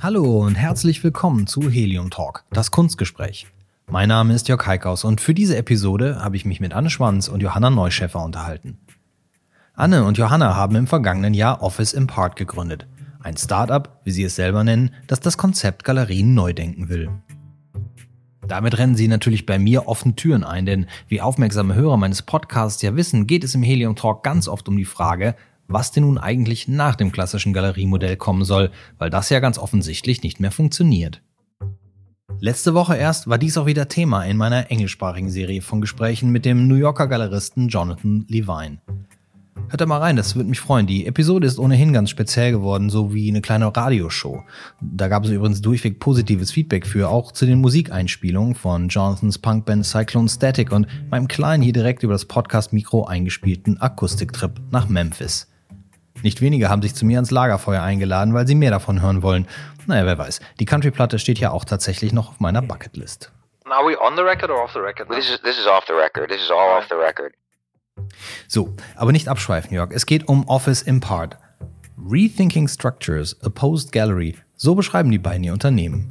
Hallo und herzlich willkommen zu Helium Talk, das Kunstgespräch. Mein Name ist Jörg Heikaus und für diese Episode habe ich mich mit Anne Schwanz und Johanna Neuschäfer unterhalten. Anne und Johanna haben im vergangenen Jahr Office Impart gegründet. Ein Startup, wie sie es selber nennen, das das Konzept Galerien neu denken will. Damit rennen sie natürlich bei mir offen Türen ein, denn wie aufmerksame Hörer meines Podcasts ja wissen, geht es im Helium Talk ganz oft um die Frage, was denn nun eigentlich nach dem klassischen Galeriemodell kommen soll, weil das ja ganz offensichtlich nicht mehr funktioniert. Letzte Woche erst war dies auch wieder Thema in meiner englischsprachigen Serie von Gesprächen mit dem New Yorker Galeristen Jonathan Levine. Hört da mal rein, das würde mich freuen. Die Episode ist ohnehin ganz speziell geworden, so wie eine kleine Radioshow. Da gab es übrigens durchweg positives Feedback für, auch zu den Musikeinspielungen von Jonathans Punkband Cyclone Static und meinem kleinen hier direkt über das Podcast-Mikro eingespielten Akustiktrip nach Memphis. Nicht wenige haben sich zu mir ans Lagerfeuer eingeladen, weil sie mehr davon hören wollen. Naja, wer weiß. Die Country-Platte steht ja auch tatsächlich noch auf meiner Bucketlist. Are we on the record or off the record? This is this is off the record. This is all off the record. So, aber nicht abschweifen, Jörg. Es geht um Office Impart. Rethinking Structures, a Post Gallery, so beschreiben die beiden ihr Unternehmen.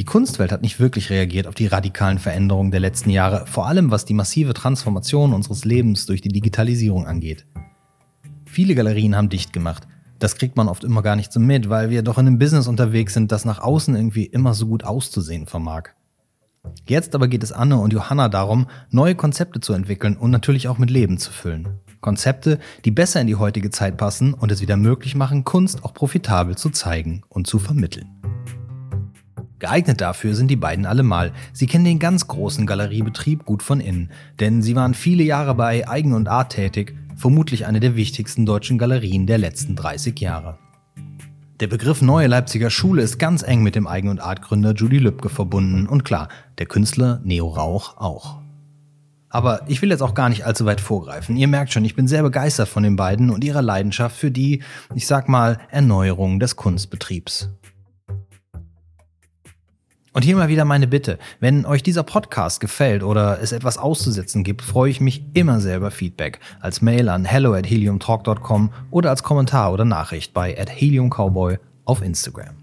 Die Kunstwelt hat nicht wirklich reagiert auf die radikalen Veränderungen der letzten Jahre, vor allem was die massive Transformation unseres Lebens durch die Digitalisierung angeht. Viele Galerien haben dicht gemacht. Das kriegt man oft immer gar nicht so mit, weil wir doch in einem Business unterwegs sind, das nach außen irgendwie immer so gut auszusehen vermag. Jetzt aber geht es Anne und Johanna darum, neue Konzepte zu entwickeln und natürlich auch mit Leben zu füllen. Konzepte, die besser in die heutige Zeit passen und es wieder möglich machen, Kunst auch profitabel zu zeigen und zu vermitteln. Geeignet dafür sind die beiden allemal. Sie kennen den ganz großen Galeriebetrieb gut von innen, denn sie waren viele Jahre bei Eigen und Art tätig, vermutlich eine der wichtigsten deutschen Galerien der letzten 30 Jahre. Der Begriff Neue Leipziger Schule ist ganz eng mit dem Eigen- und Artgründer Judy Lübke verbunden und klar, der Künstler Neo Rauch auch. Aber ich will jetzt auch gar nicht allzu weit vorgreifen. Ihr merkt schon, ich bin sehr begeistert von den beiden und ihrer Leidenschaft für die, ich sag mal, Erneuerung des Kunstbetriebs. Und hier mal wieder meine Bitte. Wenn euch dieser Podcast gefällt oder es etwas auszusetzen gibt, freue ich mich immer sehr über Feedback. Als Mail an hello at heliumtalk.com oder als Kommentar oder Nachricht bei at heliumcowboy auf Instagram.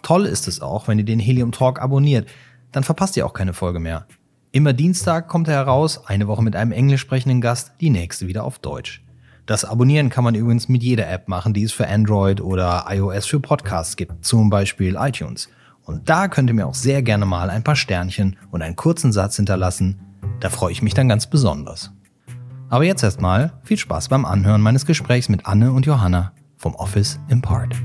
Toll ist es auch, wenn ihr den Helium Talk abonniert. Dann verpasst ihr auch keine Folge mehr. Immer Dienstag kommt er heraus, eine Woche mit einem englisch sprechenden Gast, die nächste wieder auf Deutsch. Das Abonnieren kann man übrigens mit jeder App machen, die es für Android oder iOS für Podcasts gibt, zum Beispiel iTunes. Und da könnt ihr mir auch sehr gerne mal ein paar Sternchen und einen kurzen Satz hinterlassen. Da freue ich mich dann ganz besonders. Aber jetzt erstmal viel Spaß beim Anhören meines Gesprächs mit Anne und Johanna vom Office Impart.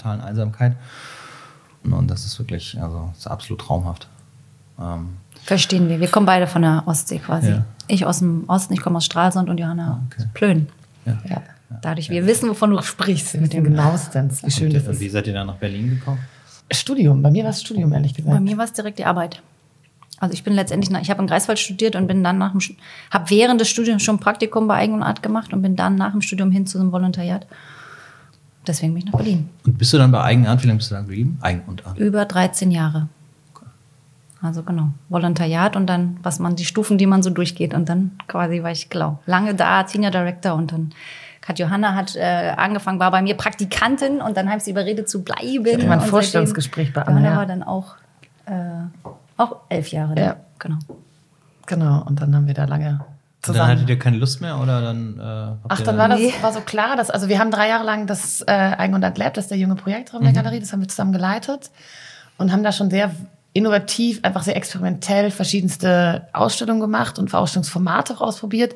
Totalen Einsamkeit. Und das ist wirklich, also, das ist absolut traumhaft. Ähm, Verstehen wir. Wir kommen beide von der Ostsee quasi. Ja. Ich aus dem Osten, ich komme aus Stralsund und Johanna Ah, okay. aus Plön. ja. Ja, Dadurch, wir wissen, wovon du sprichst. mit dem genauestens, wie schön das Und wie ist. seid ihr dann nach Berlin gekommen? Studium, bei mir war es Studium, ehrlich gesagt. Bei mir war es direkt die Arbeit. Also ich bin letztendlich, nach, ich habe in Greifswald studiert und bin dann nach dem, habe während des Studiums schon ein Praktikum bei Eigen und Art gemacht und bin dann nach dem Studium hin zu einem Volontariat. Deswegen bin ich nach Berlin. Und bist du dann bei Eigenart, wie lange bist du da geblieben? Eigen und Art. Über 13 Jahre. Also genau, Volontariat und dann, was man, die Stufen, die man so durchgeht. Und dann quasi war ich, genau, lange da, Senior Director und dann hat Johanna hat äh, angefangen, war bei mir Praktikantin und dann habe ich sie überredet zu bleiben. hatte mal ein Vorstellungsgespräch bei Anna, Johanna ja. war dann auch, äh, auch elf Jahre. Ne? Ja. Genau. Genau, und dann haben wir da lange Und dann zusammen. hattet ihr keine Lust mehr oder dann? Äh, Ach, ihr dann war das Nee. war so klar, dass also wir haben drei Jahre lang das äh, Eigen und Lab, das ist der junge Projektraum der Galerie, das haben wir zusammen geleitet und haben da schon sehr innovativ, einfach sehr experimentell verschiedenste Ausstellungen gemacht und Ausstellungsformate auch ausprobiert.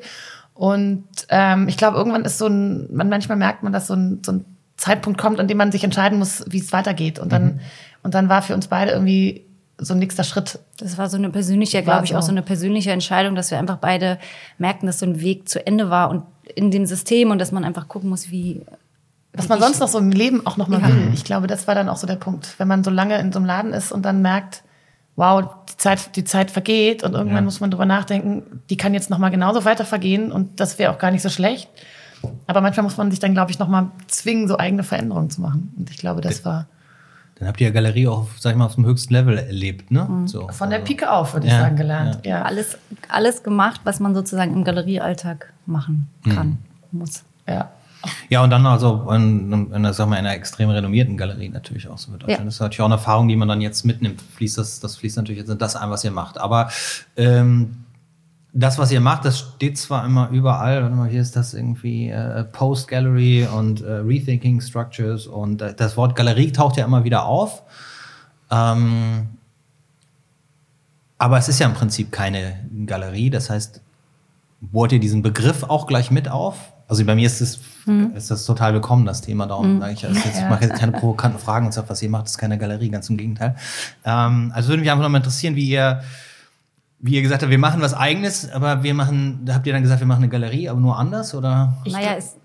Und ähm, ich glaube, irgendwann ist so ein, man manchmal merkt man, dass so ein, so ein Zeitpunkt kommt, an dem man sich entscheiden muss, wie es weitergeht. Und dann, und dann war für uns beide irgendwie so ein nächster Schritt. Das war so eine persönliche, glaube ich, auch so. so eine persönliche Entscheidung, dass wir einfach beide merkten, dass so ein Weg zu Ende war und in dem System und dass man einfach gucken muss, wie. Was man sonst noch so im Leben auch noch mal Ja. will. Ich glaube, das war dann auch so der Punkt. Wenn man so lange in so einem Laden ist und dann merkt, wow, die Zeit, die Zeit vergeht und irgendwann Ja. muss man drüber nachdenken, die kann jetzt nochmal genauso weiter vergehen und das wäre auch gar nicht so schlecht. Aber manchmal muss man sich dann, glaube ich, nochmal zwingen, so eigene Veränderungen zu machen. Und ich glaube, das war Dann habt ihr ja Galerie auch, sag ich mal, auf dem höchsten Level erlebt, ne? So, von der also- Pike auf, würde ich Ja, sagen, gelernt. Ja. Alles, alles gemacht, was man sozusagen im Galeriealltag machen kann, Mhm. muss. ja. Ja, und dann also in, in, in, sag mal, in einer extrem renommierten Galerie natürlich auch so mit Deutschland. Ja. Das ist natürlich auch eine Erfahrung, die man dann jetzt mitnimmt. Fließt das, das fließt natürlich jetzt in das ein, was ihr macht. Aber ähm, das, was ihr macht, das steht zwar immer überall, warte mal, hier ist das irgendwie äh, Post Gallery und äh, Rethinking Structures und äh, das Wort Galerie taucht ja immer wieder auf. Ähm, aber es ist ja im Prinzip keine Galerie. Das heißt, bohrt ihr diesen Begriff auch gleich mit auf? Also bei mir ist es ist das total willkommen, das Thema. Darum sage ich, das ist jetzt, ich mache jetzt keine provokanten Fragen und sage, was ihr macht, ist keine Galerie, ganz im Gegenteil. Ähm, also würde mich einfach nochmal interessieren, wie ihr, wie ihr gesagt habt, wir machen was Eigenes, aber wir machen, da habt ihr dann gesagt, wir machen eine Galerie, aber nur anders, oder? naja, ist,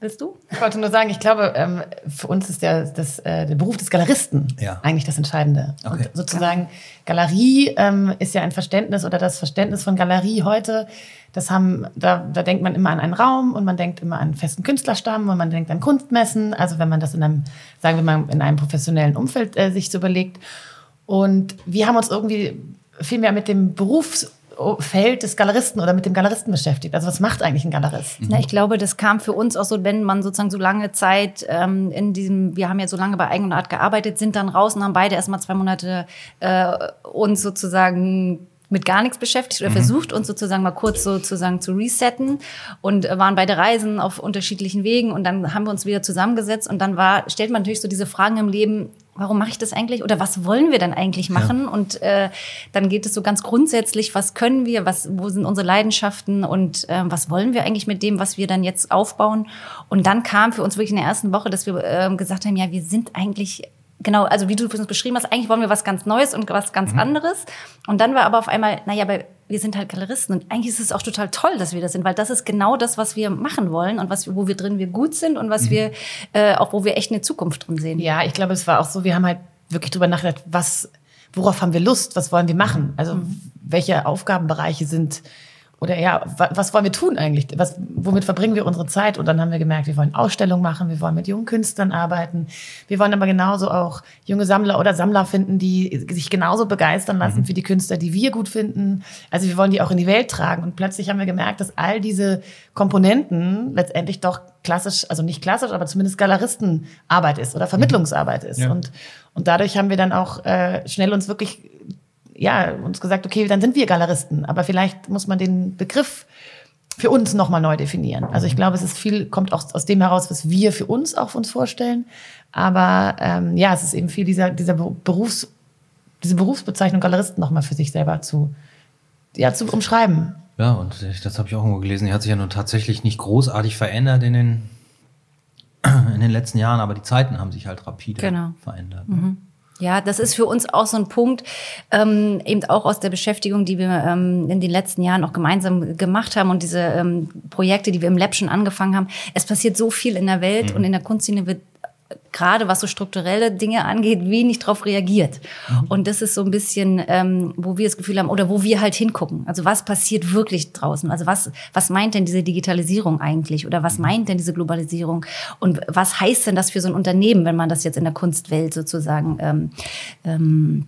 willst du? Ich wollte nur sagen, ich glaube, ähm, für uns ist der, das, äh, der Beruf des Galeristen Ja. eigentlich das Entscheidende. Okay. Und sozusagen Galerie ähm, ist ja ein Verständnis oder das Verständnis von Galerie heute, das haben, da, da denkt man immer an einen Raum und man denkt immer an einen festen Künstlerstamm und man denkt an Kunstmessen, also wenn man das in einem, sagen wir mal, in einem professionellen Umfeld äh, sich so überlegt. Und wir haben uns irgendwie viel mehr mit dem Berufsfeld des Galeristen oder mit dem Galeristen beschäftigt. Also was macht eigentlich ein Galerist? Na, ich glaube, das kam für uns auch so, wenn man sozusagen so lange Zeit ähm, in diesem, wir haben ja so lange bei Eigen und Art gearbeitet, sind dann raus und haben beide erstmal zwei Monate äh, uns sozusagen mit gar nichts beschäftigt oder versucht uns sozusagen mal kurz sozusagen zu resetten und äh, waren beide Reisen auf unterschiedlichen Wegen und dann haben wir uns wieder zusammengesetzt und dann war stellt man natürlich so diese Fragen im Leben warum mache ich das eigentlich oder was wollen wir denn eigentlich machen? Und äh, dann geht es so ganz grundsätzlich was können wir was wo sind unsere Leidenschaften und äh, was wollen wir eigentlich mit dem was wir dann jetzt aufbauen? Und dann kam für uns wirklich in der ersten Woche dass wir äh, gesagt haben ja wir sind eigentlich Genau, also wie du uns beschrieben hast, eigentlich wollen wir was ganz Neues und was ganz anderes. Und dann war aber auf einmal, naja, aber wir sind halt Galeristen und eigentlich ist es auch total toll, dass wir das sind, weil das ist genau das, was wir machen wollen und was, wo wir drin wir gut sind und was wir äh, auch, wo wir echt eine Zukunft drin sehen. Ja, ich glaube, es war auch so, wir haben halt wirklich drüber nachgedacht, was, worauf haben wir Lust, was wollen wir machen? Also welche Aufgabenbereiche sind oder ja, wa- was wollen wir tun eigentlich? Was, womit verbringen wir unsere Zeit? Und dann haben wir gemerkt, wir wollen Ausstellungen machen, wir wollen mit jungen Künstlern arbeiten. Wir wollen aber genauso auch junge Sammler oder Sammler finden, die sich genauso begeistern lassen für die Künstler, die wir gut finden. Also wir wollen die auch in die Welt tragen. Und plötzlich haben wir gemerkt, dass all diese Komponenten letztendlich doch klassisch, also nicht klassisch, aber zumindest Galeristenarbeit ist oder Vermittlungsarbeit ist. Ja. Und, und dadurch haben wir dann auch äh, schnell uns wirklich ja, uns gesagt, okay, dann sind wir Galeristen, aber vielleicht muss man den Begriff für uns nochmal neu definieren. Also ich glaube, es ist viel, kommt auch aus dem heraus, was wir für uns auch uns vorstellen. Aber ähm, ja, es ist eben viel dieser, dieser Berufs, diese Berufsbezeichnung Galeristen nochmal für sich selber zu, ja, zu umschreiben. Ja, und ich- das habe ich auch irgendwo gelesen. Die hat sich ja nun tatsächlich nicht großartig verändert in den, in den letzten Jahren, aber die Zeiten haben sich halt rapide Genau. verändert. ne? Ja, das ist für uns auch so ein Punkt, ähm, eben auch aus der Beschäftigung, die wir ähm, in den letzten Jahren auch gemeinsam gemacht haben und diese ähm, Projekte, die wir im Lab schon angefangen haben. Es passiert so viel in der Welt und in der Kunstszene wird gerade was so strukturelle Dinge angeht, wenig drauf reagiert. Und das ist so ein bisschen, ähm, wo wir das Gefühl haben, oder wo wir halt hingucken. Also was passiert wirklich draußen? Also was, was meint denn diese Digitalisierung eigentlich? Oder was meint denn diese Globalisierung? Und was heißt denn das für so ein Unternehmen, wenn man das jetzt in der Kunstwelt sozusagen ähm, ähm,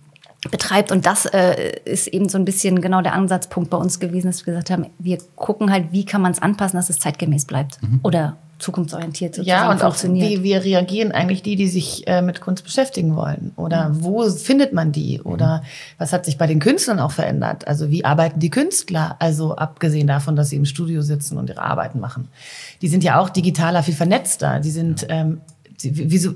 betreibt. Und das äh, ist eben so ein bisschen genau der Ansatzpunkt bei uns gewesen, dass wir gesagt haben, wir gucken halt, wie kann man es anpassen, dass es zeitgemäß bleibt oder zukunftsorientiert sozusagen Ja, und auch funktioniert. wie, wie reagieren eigentlich die, die sich äh, mit Kunst beschäftigen wollen? Oder wo findet man die? Oder was hat sich bei den Künstlern auch verändert? Also wie arbeiten die Künstler? Also abgesehen davon, dass sie im Studio sitzen und ihre Arbeiten machen. Die sind ja auch digitaler, viel vernetzter. Die sind, ähm, sie, wie, wie so,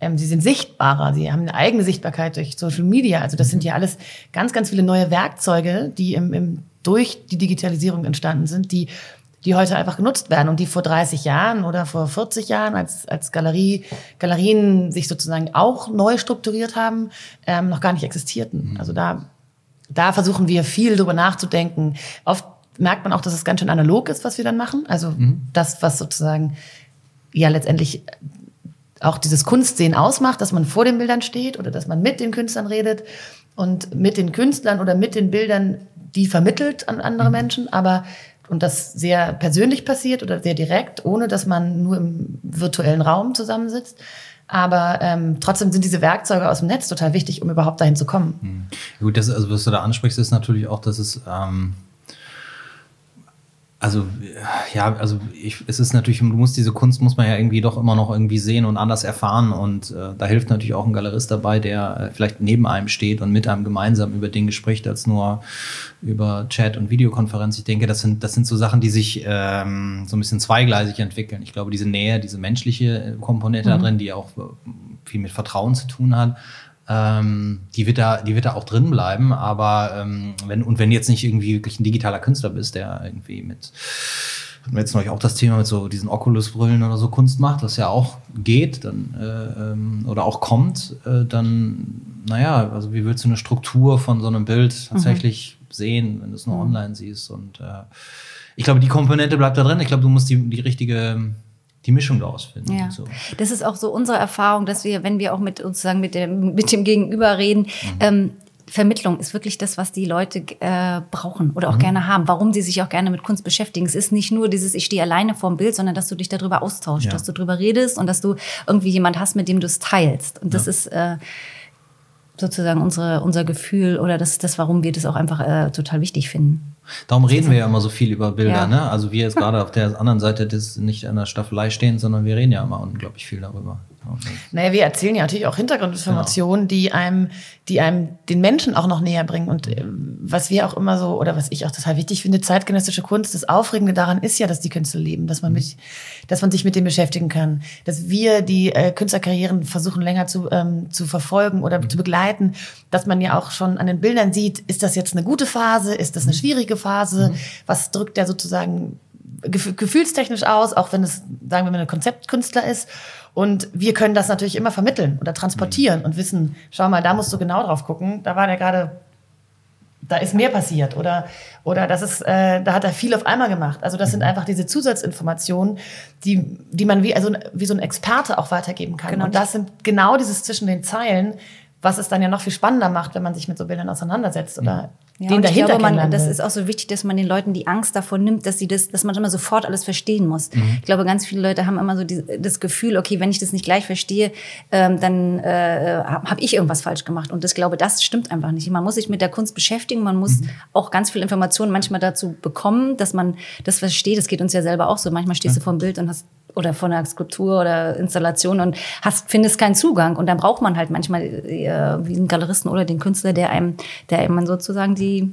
ähm, sie sind sichtbarer, sie haben eine eigene Sichtbarkeit durch Social Media. Also das sind ja alles ganz, ganz viele neue Werkzeuge, die im, im, durch die Digitalisierung entstanden sind, die die heute einfach genutzt werden und die vor 30 Jahren oder vor 40 Jahren, als, als Galerie, Galerien sich sozusagen auch neu strukturiert haben, ähm, noch gar nicht existierten. Also da, da versuchen wir viel drüber nachzudenken. Oft merkt man auch, dass es ganz schön analog ist, was wir dann machen. Also das, was sozusagen ja letztendlich auch dieses Kunstsehen ausmacht, dass man vor den Bildern steht oder dass man mit den Künstlern redet und mit den Künstlern oder mit den Bildern die vermittelt an andere Menschen, aber und das sehr persönlich passiert oder sehr direkt, ohne dass man nur im virtuellen Raum zusammensitzt. Aber ähm, trotzdem sind diese Werkzeuge aus dem Netz total wichtig, um überhaupt dahin zu kommen. Gut, das, also was du da ansprichst, ist natürlich auch, dass es ähm, also ja, also ich, es ist natürlich, du musst diese Kunst muss man ja irgendwie doch immer noch irgendwie sehen und anders erfahren und äh, da hilft natürlich auch ein Galerist dabei, der äh, vielleicht neben einem steht und mit einem gemeinsam über Dinge spricht, als nur über Chat und Videokonferenz. Ich denke, das sind das sind so Sachen, die sich ähm, so ein bisschen zweigleisig entwickeln. Ich glaube, diese Nähe, diese menschliche Komponente da drin, die auch äh, viel mit Vertrauen zu tun hat, ähm, die wird da, die wird da auch drin bleiben. Aber ähm, wenn und wenn jetzt nicht irgendwie wirklich ein digitaler Künstler bist, der irgendwie mit hatten wir jetzt neulich auch das Thema mit so diesen Oculus-Brillen oder so Kunst macht, was ja auch geht, dann äh, ähm, oder auch kommt, äh, dann naja, also wie willst du eine Struktur von so einem Bild tatsächlich sehen, wenn du es nur online siehst? Und äh, ich glaube, die Komponente bleibt da drin. Ich glaube, du musst die, die richtige die Mischung daraus finden. Ja, So. das ist auch so unsere Erfahrung, dass wir, wenn wir auch mit uns sagen, mit dem, mit dem Gegenüber reden, ähm, Vermittlung ist wirklich das, was die Leute äh, brauchen oder auch gerne haben, warum sie sich auch gerne mit Kunst beschäftigen. Es ist nicht nur dieses, ich stehe alleine vorm Bild, sondern dass du dich darüber austauschst, Ja. dass du darüber redest und dass du irgendwie jemand hast, mit dem du es teilst. Und das ist äh, sozusagen unsere, unser Gefühl oder das ist das, warum wir das auch einfach äh, total wichtig finden. Darum reden wir ja immer so viel über Bilder, Ja. ne? Also wir jetzt gerade auf der anderen Seite des nicht an der Staffelei stehen, sondern wir reden ja immer unglaublich viel darüber. Naja, wir erzählen ja natürlich auch Hintergrundinformationen, die einem, die einem den Menschen auch noch näher bringen. Und äh, was wir auch immer so, oder was ich auch total wichtig finde, zeitgenössische Kunst, das Aufregende daran ist ja, dass die Künstler leben, dass man mit, dass man sich mit dem beschäftigen kann. Dass wir die äh, Künstlerkarrieren versuchen länger zu, ähm, zu verfolgen oder zu begleiten, dass man ja auch schon an den Bildern sieht, ist das jetzt eine gute Phase, ist das eine schwierige Phase, was drückt der sozusagen gef gefühlstechnisch aus, auch wenn es, sagen wir mal, ein Konzeptkünstler ist. Und wir können das natürlich immer vermitteln oder transportieren und wissen, schau mal, da musst du genau drauf gucken. Da war der gerade, da ist mehr passiert oder, oder das ist, äh, da hat er viel auf einmal gemacht. Also das sind einfach diese Zusatzinformationen, die, die man wie, also wie so ein Experte auch weitergeben kann. Genau. Und das sind genau dieses zwischen den Zeilen, was es dann ja noch viel spannender macht, wenn man sich mit so Bildern auseinandersetzt oder Ja, den und ich dahinter glaube, man, das ist auch so wichtig, dass man den Leuten die Angst davor nimmt, dass sie das, dass man immer sofort alles verstehen muss. Mhm. Ich glaube, ganz viele Leute haben immer so die, das Gefühl, okay, wenn ich das nicht gleich verstehe, ähm, dann äh, habe hab ich irgendwas falsch gemacht. Und ich glaube, das stimmt einfach nicht. Man muss sich mit der Kunst beschäftigen, man muss Mhm. auch ganz viel Informationen manchmal dazu bekommen, dass man das versteht. Das geht uns ja selber auch so. Manchmal stehst du vor dem Bild und hast oder von einer Skulptur oder Installation und hast, findest keinen Zugang. Und dann braucht man halt manchmal äh, wie einen Galeristen oder den Künstler, der einem, der einem sozusagen die,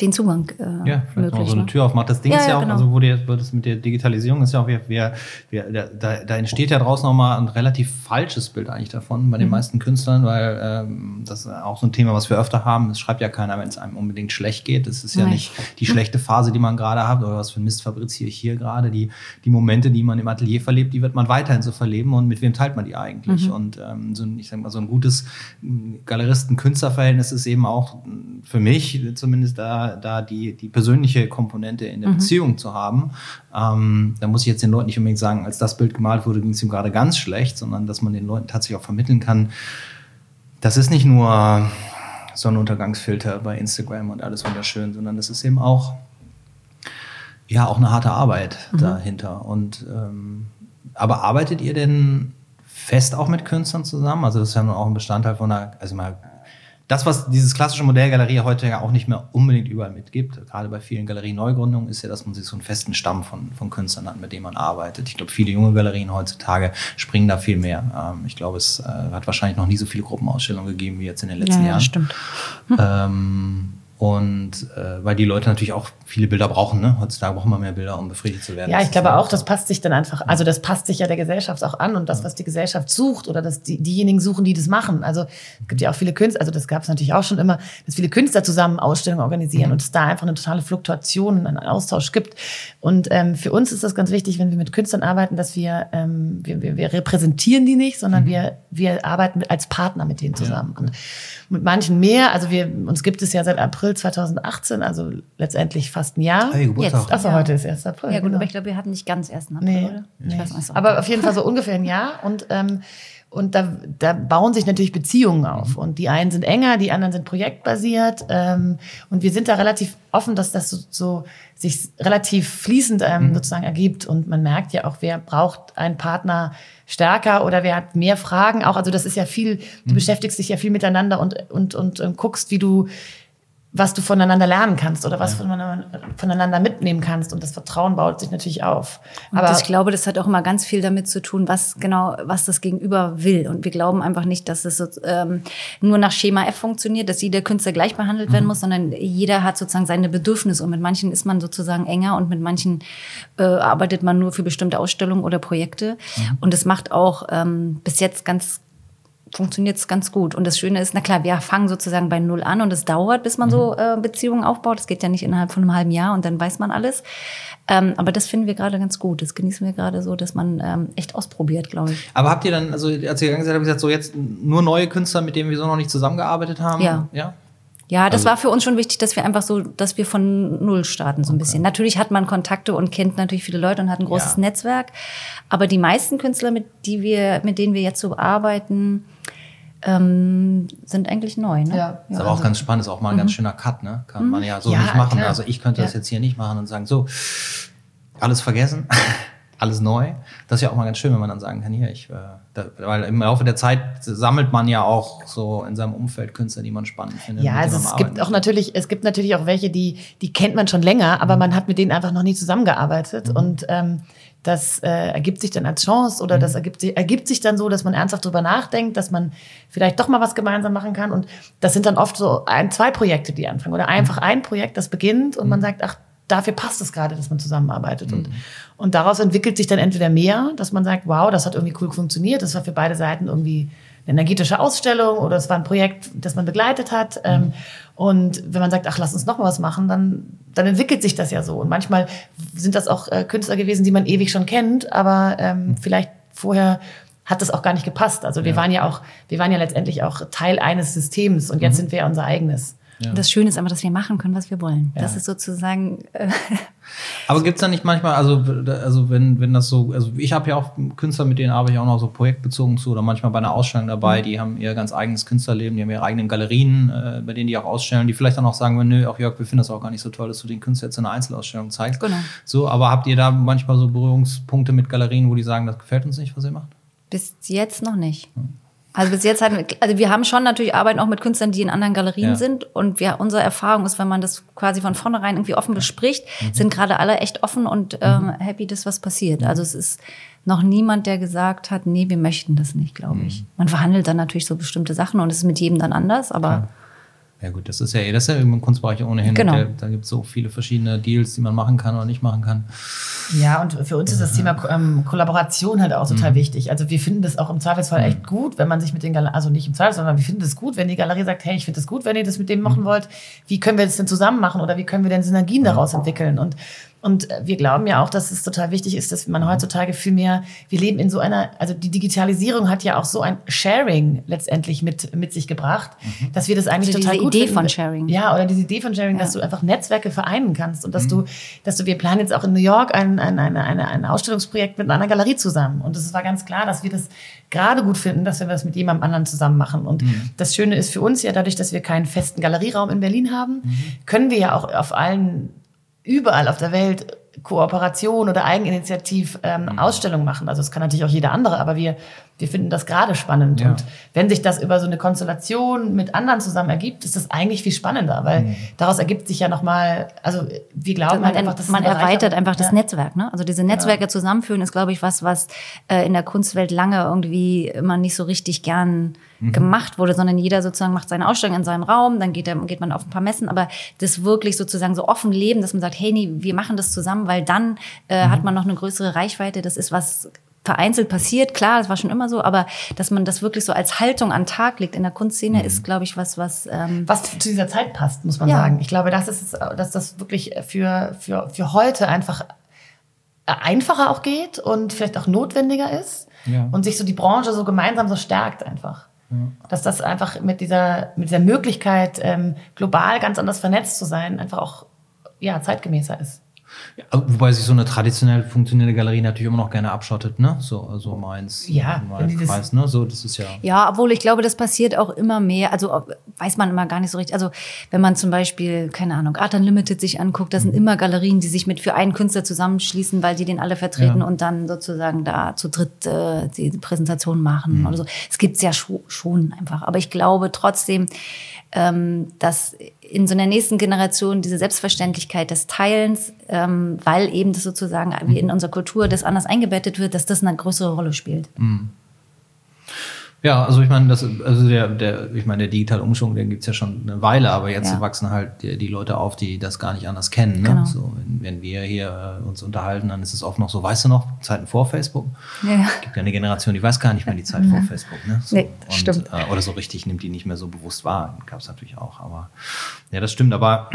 den Zugang äh, Ja, vielleicht mal möglich so eine macht. Tür aufmacht. Das Ding Ja, ist ja ja, auch, genau. also wo dir, das mit der Digitalisierung ist ja auch, wir, wir, wir, da, da entsteht ja draußen auch mal ein relativ falsches Bild eigentlich davon bei den Mhm. meisten Künstlern, weil ähm, das ist auch so ein Thema, was wir öfter haben. Es schreibt ja keiner, wenn es einem unbedingt schlecht geht. Es ist ja Nein. nicht die schlechte Phase, die man gerade hat oder was für ein Mist fabriziere ich hier gerade. Die, die Momente, die man im Atelier verlebt, die wird man weiterhin so verleben und mit wem teilt man die eigentlich? Mhm. Und ähm, so ein, ich sag mal, so ein gutes Galeristen-Künstler-Verhältnis ist eben auch mh, für mich zumindest da, da die, die persönliche Komponente in der Beziehung zu haben. Ähm, da muss ich jetzt den Leuten nicht unbedingt sagen, als das Bild gemalt wurde, ging es ihm gerade ganz schlecht, sondern dass man den Leuten tatsächlich auch vermitteln kann, das ist nicht nur Sonnenuntergangsfilter bei Instagram und alles wunderschön, sondern das ist eben auch ja auch eine harte Arbeit dahinter. Und ähm, aber arbeitet ihr denn fest auch mit Künstlern zusammen? Also das ist ja nun auch ein Bestandteil von einer, also mal das, was dieses klassische Modellgalerie heute ja auch nicht mehr unbedingt überall mitgibt, gerade bei vielen Galerie-Neugründungen, ist ja, dass man sich so einen festen Stamm von, von Künstlern hat, mit dem man arbeitet. Ich glaube, viele junge Galerien heutzutage springen da viel mehr. Ähm, ich glaube, es äh, hat wahrscheinlich noch nie so viele Gruppenausstellungen gegeben wie jetzt in den letzten ja, ja, Jahren. das stimmt. Ähm, und äh, weil die Leute natürlich auch viele Bilder brauchen, ne? Heutzutage brauchen wir mehr Bilder, um befriedigt zu werden. Ja, ich glaube ja auch, das passt sich dann einfach, also das passt sich ja der Gesellschaft auch an und das, was die Gesellschaft sucht oder dass die, diejenigen suchen, die das machen. Also es gibt ja auch viele Künstler, also das gab es natürlich auch schon immer, dass viele Künstler zusammen Ausstellungen organisieren und es da einfach eine totale Fluktuation, einen Austausch gibt. Und ähm, für uns ist das ganz wichtig, wenn wir mit Künstlern arbeiten, dass wir, ähm, wir, wir, wir repräsentieren die nicht, sondern wir, wir arbeiten als Partner mit denen zusammen. Und mit manchen mehr, also wir, uns gibt es ja seit April April 2018, also letztendlich fast ein Jahr. Hey, Geburtstag. Jetzt. Achso, Ja. heute ist 1. April. Ja gut, genau. aber ich glaube, wir hatten nicht ganz erst April, Nee, oder? Ich nee. weiß nicht. Aber auf jeden Fall so ungefähr ein Jahr. Und, ähm, und da, da bauen sich natürlich Beziehungen auf. Und die einen sind enger, die anderen sind projektbasiert. Ähm, und wir sind da relativ offen, dass das so, so sich relativ fließend ähm, sozusagen ergibt. Und man merkt ja auch, wer braucht einen Partner stärker oder wer hat mehr Fragen auch. Also das ist ja viel, du beschäftigst dich ja viel miteinander und, und, und, ähm, guckst, wie du was du voneinander lernen kannst oder was voneinander, voneinander mitnehmen kannst. Und das Vertrauen baut sich natürlich auf. Aber ich glaube, das hat auch immer ganz viel damit zu tun, was genau, was das Gegenüber will. Und wir glauben einfach nicht, dass es so, ähm, nur nach Schema F funktioniert, dass jeder Künstler gleich behandelt werden muss, sondern jeder hat sozusagen seine Bedürfnisse. Und mit manchen ist man sozusagen enger und mit manchen äh, arbeitet man nur für bestimmte Ausstellungen oder Projekte. Und es macht auch ähm, bis jetzt ganz funktioniert es ganz gut. Und das Schöne ist, na klar, wir fangen sozusagen bei Null an und es dauert, bis man so äh, Beziehungen aufbaut. Das geht ja nicht innerhalb von einem halben Jahr und dann weiß man alles. Ähm, aber das finden wir gerade ganz gut. Das genießen wir gerade so, dass man ähm, echt ausprobiert, glaube ich. Aber habt ihr dann, also als ihr gegangen seid, habt ihr gesagt, so jetzt nur neue Künstler, mit denen wir so noch nicht zusammengearbeitet haben? Ja. Ja? Ja, das Also- war für uns schon wichtig, dass wir einfach so, dass wir von Null starten, so ein bisschen. Natürlich hat man Kontakte und kennt natürlich viele Leute und hat ein großes Ja. Netzwerk. Aber die meisten Künstler, mit, die wir, mit denen wir jetzt so arbeiten, ähm, sind eigentlich neu. Ne? Ja. Ist aber auch ganz spannend, ist auch mal ein ganz schöner Cut, ne? Kann man ja so Ja, nicht machen. klar. Also ich könnte das jetzt hier nicht machen und sagen, so, alles vergessen, alles neu. Das ist ja auch mal ganz schön, wenn man dann sagen kann, hier, ich, äh, da, weil im Laufe der Zeit sammelt man ja auch so in seinem Umfeld Künstler, die man spannend findet. Ja, also es gibt auch natürlich, es gibt natürlich auch welche, die, die kennt man schon länger, aber man hat mit denen einfach noch nie zusammengearbeitet. Mhm. Und ähm, das äh, ergibt sich dann als Chance oder Mhm. das ergibt, sich- ergibt sich dann so, dass man ernsthaft drüber nachdenkt, dass man vielleicht doch mal was gemeinsam machen kann. Und das sind dann oft so ein, zwei Projekte, die anfangen. Oder einfach Mhm. ein Projekt, das beginnt und man sagt, ach, dafür passt es gerade, dass man zusammenarbeitet. Mhm. Und, und daraus entwickelt sich dann entweder mehr, dass man sagt, wow, das hat irgendwie cool funktioniert, das war für beide Seiten irgendwie eine energetische Ausstellung oder es war ein Projekt, das man begleitet hat. Ähm, und wenn man sagt, ach, lass uns noch mal was machen, dann, dann entwickelt sich das ja so. Und manchmal sind das auch äh, Künstler gewesen, die man ewig schon kennt, aber ähm, vielleicht vorher hat das auch gar nicht gepasst. Also wir waren ja auch, wir waren ja letztendlich auch Teil eines Systems und jetzt sind wir ja unser eigenes. Und das Schöne ist einfach, dass wir machen können, was wir wollen. Das Ja. ist sozusagen, äh, Aber gibt's da nicht manchmal, also, also wenn, wenn das so, also ich habe ja auch Künstler, mit denen arbeite ich auch noch so projektbezogen zu oder manchmal bei einer Ausstellung dabei, die haben ihr ganz eigenes Künstlerleben, die haben ihre eigenen Galerien, äh, bei denen die auch ausstellen, die vielleicht dann auch sagen, nö, auch Jörg, wir finden das auch gar nicht so toll, dass du den Künstler jetzt in einer Einzelausstellung zeigst. Genau. So, aber habt ihr da manchmal so Berührungspunkte mit Galerien, wo die sagen, das gefällt uns nicht, was ihr macht? bis jetzt noch nicht. Also bis jetzt hatten wir, also wir haben schon natürlich arbeiten auch mit Künstlern, die in anderen Galerien Ja. sind. Und wir, unsere Erfahrung ist, wenn man das quasi von vornherein irgendwie offen bespricht, Mhm. sind gerade alle echt offen und ähm, happy, dass was passiert. Also es ist noch niemand, der gesagt hat, nee, wir möchten das nicht, glaube Mhm. ich. Man verhandelt dann natürlich so bestimmte Sachen und es ist mit jedem dann anders, aber Ja gut, das ist ja, das ist ja im Kunstbereich ohnehin. Genau. Der, da gibt es so viele verschiedene Deals, die man machen kann oder nicht machen kann. Ja, und für uns ist das Thema ähm, Kollaboration halt auch total wichtig. Also wir finden das auch im Zweifelsfall echt gut, wenn man sich mit den Galerien, also nicht im Zweifel, sondern wir finden das gut, wenn die Galerie sagt, hey, ich finde das gut, wenn ihr das mit dem machen wollt. Wie können wir das denn zusammen machen oder wie können wir denn Synergien daraus entwickeln? Und und äh, wir glauben ja auch, dass es total wichtig ist, dass man heutzutage viel mehr, wir leben in so einer, also die Digitalisierung hat ja auch so ein Sharing letztendlich mit, mit sich gebracht, dass wir das eigentlich Also total diese gut Idee finden. von Sharing. Ja, oder diese Idee von Sharing, dass du einfach Netzwerke vereinen kannst und dass du, dass du, wir planen jetzt auch in New York ein, ein, eine, eine, ein Ausstellungsprojekt mit einer Galerie zusammen. Und es war ganz klar, dass wir das gerade gut finden, dass wir das mit jemandem anderen zusammen machen. Und das Schöne ist für uns ja dadurch, dass wir keinen festen Galerieraum in Berlin haben, können wir ja auch auf allen, überall auf der Welt Kooperation oder Eigeninitiativ ähm, Ausstellungen machen. Also es kann natürlich auch jeder andere, aber wir, wir finden das gerade spannend. Ja. Und wenn sich das über so eine Konstellation mit anderen zusammen ergibt, ist das eigentlich viel spannender, weil daraus ergibt sich ja nochmal, also wir glauben man, halt einfach, dass man eine erweitert einfach das ja. Netzwerk. Ne? Also diese Netzwerke zusammenführen ist, glaube ich, was, was äh, in der Kunstwelt lange irgendwie immer nicht so richtig gern Mhm. gemacht wurde, sondern jeder sozusagen macht seine Ausstellung in seinem Raum, dann geht, er, geht man auf ein paar Messen, aber das wirklich sozusagen so offen leben, dass man sagt, hey, nee, wir machen das zusammen, weil dann äh, Mhm. hat man noch eine größere Reichweite. Das ist was vereinzelt passiert, klar, das war schon immer so, aber dass man das wirklich so als Haltung an den Tag legt in der Kunstszene, ist, glaube ich, was, was ähm, was zu dieser Zeit passt, muss man Ja. sagen. Ich glaube, das ist, es, dass das wirklich für, für, für heute einfach einfacher auch geht und vielleicht auch notwendiger ist Ja. und sich so die Branche so gemeinsam so stärkt einfach. Dass das einfach mit dieser, mit dieser Möglichkeit, ähm, global ganz anders vernetzt zu sein, einfach auch ja, zeitgemäßer ist. Wobei sich so eine traditionell funktionierende Galerie natürlich immer noch gerne abschottet, ne? So, also Mainz, Ja, wenn die das- Kreis, ne? So, das ist ja. Ja, obwohl ich glaube, das passiert auch immer mehr. Also weiß man immer gar nicht so richtig. Also wenn man zum Beispiel, keine Ahnung, Art Unlimited sich anguckt, das sind immer Galerien, die sich mit für einen Künstler zusammenschließen, weil die den alle vertreten Ja. und dann sozusagen da zu dritt äh, die Präsentation machen oder so. Es gibt's ja scho schon einfach. Aber ich glaube trotzdem, ähm, dass in so einer nächsten Generation diese Selbstverständlichkeit des Teilens, ähm, weil eben das sozusagen wie in unserer Kultur das anders eingebettet wird, dass das eine größere Rolle spielt. Ja, also ich meine, das, also der, der, ich meine, der digitale Umschwung, den gibt's ja schon eine Weile, aber jetzt Ja. wachsen halt die, die Leute auf, die das gar nicht anders kennen. Ne? Genau. So, wenn, wenn wir hier äh, uns unterhalten, dann ist es oft noch so, weißt du noch, Zeiten vor Facebook? Ja. gibt ja eine Generation, die weiß gar nicht mehr die Zeit vor Facebook. Ne? So, Nee, und, stimmt. Äh, oder so richtig nimmt die nicht mehr so bewusst wahr. Gab es natürlich auch. Aber ja, das stimmt. Aber,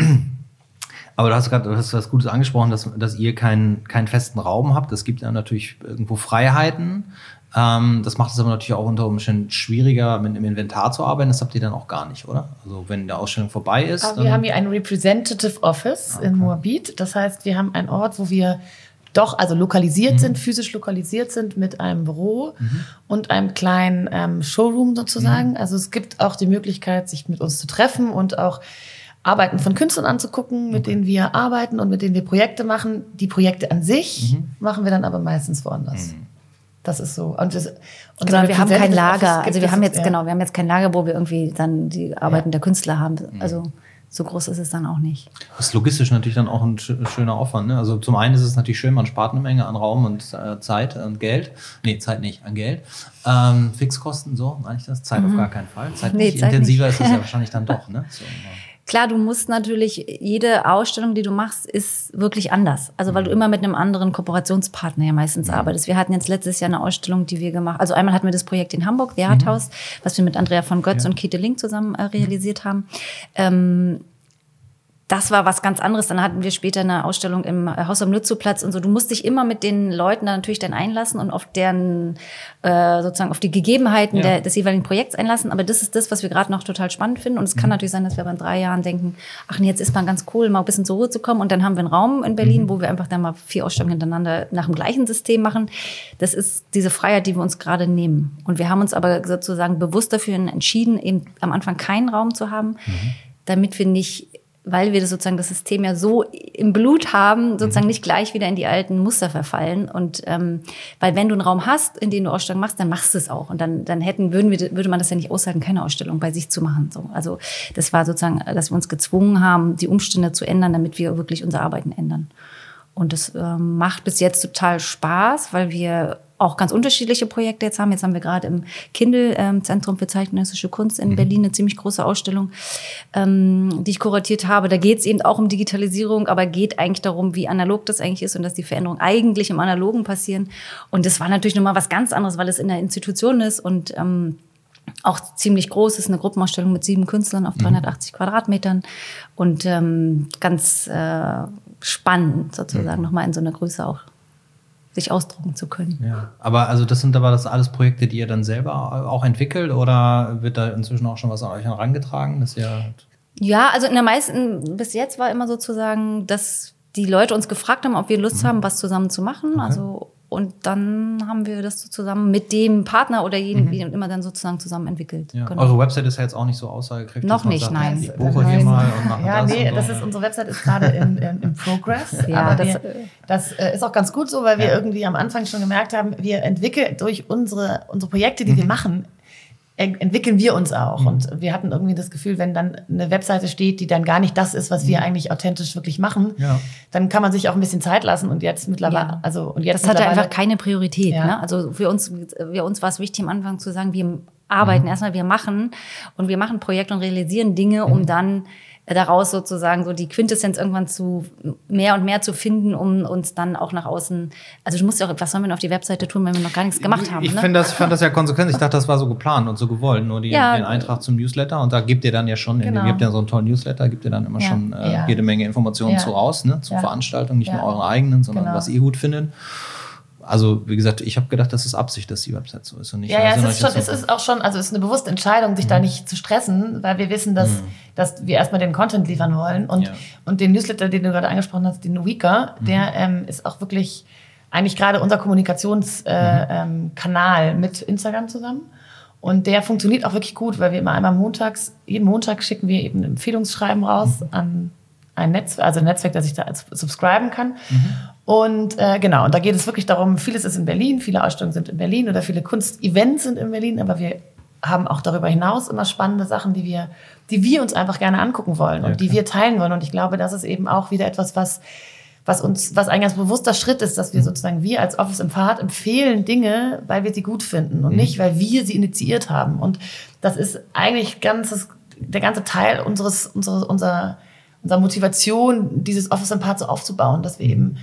aber du hast gerade du hast was Gutes angesprochen, dass, dass ihr keinen keinen festen Raum habt. Es gibt ja natürlich irgendwo Freiheiten. Ähm, das macht es aber natürlich auch unter Umständen schwieriger, mit dem Inventar zu arbeiten. Das habt ihr dann auch gar nicht, oder? Also wenn der Ausstellung vorbei ist. Aber wir haben hier ein Representative Office in Moabit. Das heißt, wir haben einen Ort, wo wir doch, also lokalisiert sind, physisch lokalisiert sind mit einem Büro und einem kleinen ähm, Showroom sozusagen. Also es gibt auch die Möglichkeit, sich mit uns zu treffen und auch Arbeiten von Künstlern anzugucken, mit denen wir arbeiten und mit denen wir Projekte machen. Die Projekte an sich machen wir dann aber meistens woanders. Das ist so. Und das, und Genau, wir haben kein Lager. Office gibt Also wir es- haben jetzt ja. genau, wir haben jetzt kein Lager, wo wir irgendwie dann die Arbeiten Ja. der Künstler haben. Also so groß ist es dann auch nicht. Das ist logistisch natürlich dann auch ein sch- schöner Aufwand. Ne? Also zum einen ist es natürlich schön, man spart eine Menge an Raum und äh, Zeit und Geld. Nee, Zeit nicht, an Geld. Ähm, Fixkosten, so meine ich das? Zeit auf gar keinen Fall. Zeit Mhm. Nee, nicht. Zeit Intensiver nicht. ist es ja wahrscheinlich dann doch. Ne? So. Klar, du musst natürlich, jede Ausstellung, die du machst, ist wirklich anders. Also weil du immer mit einem anderen Kooperationspartner ja meistens arbeitest. Wir hatten jetzt letztes Jahr eine Ausstellung, die wir gemacht Also einmal hatten wir das Projekt in Hamburg, The Art House, was wir mit Andrea von Götz und Kete Link zusammen äh, realisiert haben. Ähm, das war was ganz anderes. Dann hatten wir später eine Ausstellung im äh, Haus am Lützowplatz und so. Du musst dich immer mit den Leuten da natürlich dann einlassen und auf deren, äh, sozusagen auf die Gegebenheiten Ja. der, des jeweiligen Projekts einlassen. Aber das ist das, was wir gerade noch total spannend finden. Und es kann natürlich sein, dass wir aber in drei Jahren denken, ach nee, jetzt ist man ganz cool, mal ein bisschen zur Ruhe zu kommen. Und dann haben wir einen Raum in Berlin, wo wir einfach dann mal vier Ausstellungen hintereinander nach dem gleichen System machen. Das ist diese Freiheit, die wir uns gerade nehmen. Und wir haben uns aber sozusagen bewusst dafür entschieden, eben am Anfang keinen Raum zu haben, damit wir nicht weil wir das sozusagen das System ja so im Blut haben, sozusagen nicht gleich wieder in die alten Muster verfallen. Und ähm, weil wenn du einen Raum hast, in dem du Ausstellung machst, dann machst du es auch. Und dann, dann hätten, würden wir, würde man das ja nicht aushalten, keine Ausstellung bei sich zu machen. So. Also das war sozusagen, dass wir uns gezwungen haben, die Umstände zu ändern, damit wir wirklich unser Arbeiten ändern. Und das ähm, macht bis jetzt total Spaß, weil wir auch ganz unterschiedliche Projekte jetzt haben. Jetzt haben wir gerade im Kindle ähm, Zentrum für zeitgenössische Kunst in Berlin eine ziemlich große Ausstellung, ähm, die ich kuratiert habe. Da geht es eben auch um Digitalisierung, aber geht eigentlich darum, wie analog das eigentlich ist und dass die Veränderungen eigentlich im Analogen passieren. Und das war natürlich nochmal was ganz anderes, weil es in der Institution ist und ähm, auch ziemlich groß ist, eine Gruppenausstellung mit sieben Künstlern auf 380 Quadratmetern und ähm, ganz äh, spannend sozusagen nochmal in so einer Größe auch sich ausdrucken zu können. Ja. Aber also das sind aber das alles Projekte, die ihr dann selber auch entwickelt oder wird da inzwischen auch schon was an euch herangetragen, dass ihr Ja, also in der meisten, bis jetzt war immer sozusagen, dass die Leute uns gefragt haben, ob wir Lust haben, was zusammen zu machen. Also und dann haben wir das so zusammen mit dem Partner oder jeden, wie immer dann sozusagen zusammen entwickelt. ja. Genau. Eure Website ist ja jetzt auch nicht so aussagekräftig. Noch nicht, sagt, nein. Ich buche hier mal und mache Ja, das. nee, und das so. ist, unsere Website ist gerade in, in, in Progress. Ja, aber das- wir, das äh, ist auch ganz gut so, weil wir irgendwie am Anfang schon gemerkt haben, wir entwickeln durch unsere, unsere Projekte, die Mhm. wir machen, en- entwickeln wir uns auch. Und wir hatten irgendwie das Gefühl, wenn dann eine Webseite steht, die dann gar nicht das ist, was wir eigentlich authentisch wirklich machen, Mhm. Ja. dann kann man sich auch ein bisschen Zeit lassen. Und jetzt mittlerweile, Ja. also und jetzt das hatte einfach keine Priorität. Ja. Ne? Also für uns, für uns war es wichtig am Anfang zu sagen, wir arbeiten erstmal, wir machen und wir machen Projekte und realisieren Dinge, um dann daraus sozusagen so die Quintessenz irgendwann zu mehr und mehr zu finden, um uns dann auch nach außen. Also du musst ja auch, was sollen wir denn auf die Webseite tun, wenn wir noch gar nichts gemacht haben? Ich ne? finde das, fand das ja konsequent. Ich dachte, das war so geplant und so gewollt. Nur die, Ja. den Eintrag zum Newsletter und da gibt ihr dann ja schon, Genau. ihr habt ja so einen tollen Newsletter, gibt ihr dann immer Ja. schon äh, jede Menge Informationen zu raus, ne? Zu Ja. Veranstaltungen, nicht nur euren eigenen, sondern Genau. was ihr gut findet. Also wie gesagt, ich habe gedacht, das ist Absicht, dass die Website so ist und nicht. Ja, ja, also es ist, schon, es ist auch schon, also es ist eine bewusste Entscheidung, sich da nicht zu stressen, weil wir wissen, dass, dass wir erstmal den Content liefern wollen. Und, Ja. und den Newsletter, den du gerade angesprochen hast, den Weaker, der ähm, ist auch wirklich eigentlich gerade unser Kommunikationskanal äh, ähm, Kanal mit Instagram zusammen. Und der funktioniert auch wirklich gut, weil wir immer einmal montags, jeden Montag schicken wir eben ein Empfehlungsschreiben raus an ein Netzwerk, also ein Netzwerk, das ich da subscriben kann. Und äh, genau, und da geht es wirklich darum, vieles ist in Berlin, viele Ausstellungen sind in Berlin oder viele Kunstevents sind in Berlin, aber wir haben auch darüber hinaus immer spannende Sachen, die wir, die wir uns einfach gerne angucken wollen und die wir teilen wollen. Und ich glaube, das ist eben auch wieder etwas, was was uns, was ein ganz bewusster Schritt ist, dass wir sozusagen wir als Office im Pfad empfehlen Dinge, weil wir sie gut finden und nicht, weil wir sie initiiert haben. Und das ist eigentlich ganzes, der ganze Teil unseres, unseres, unserer, unserer Motivation, dieses Office im Pfad so aufzubauen, dass wir eben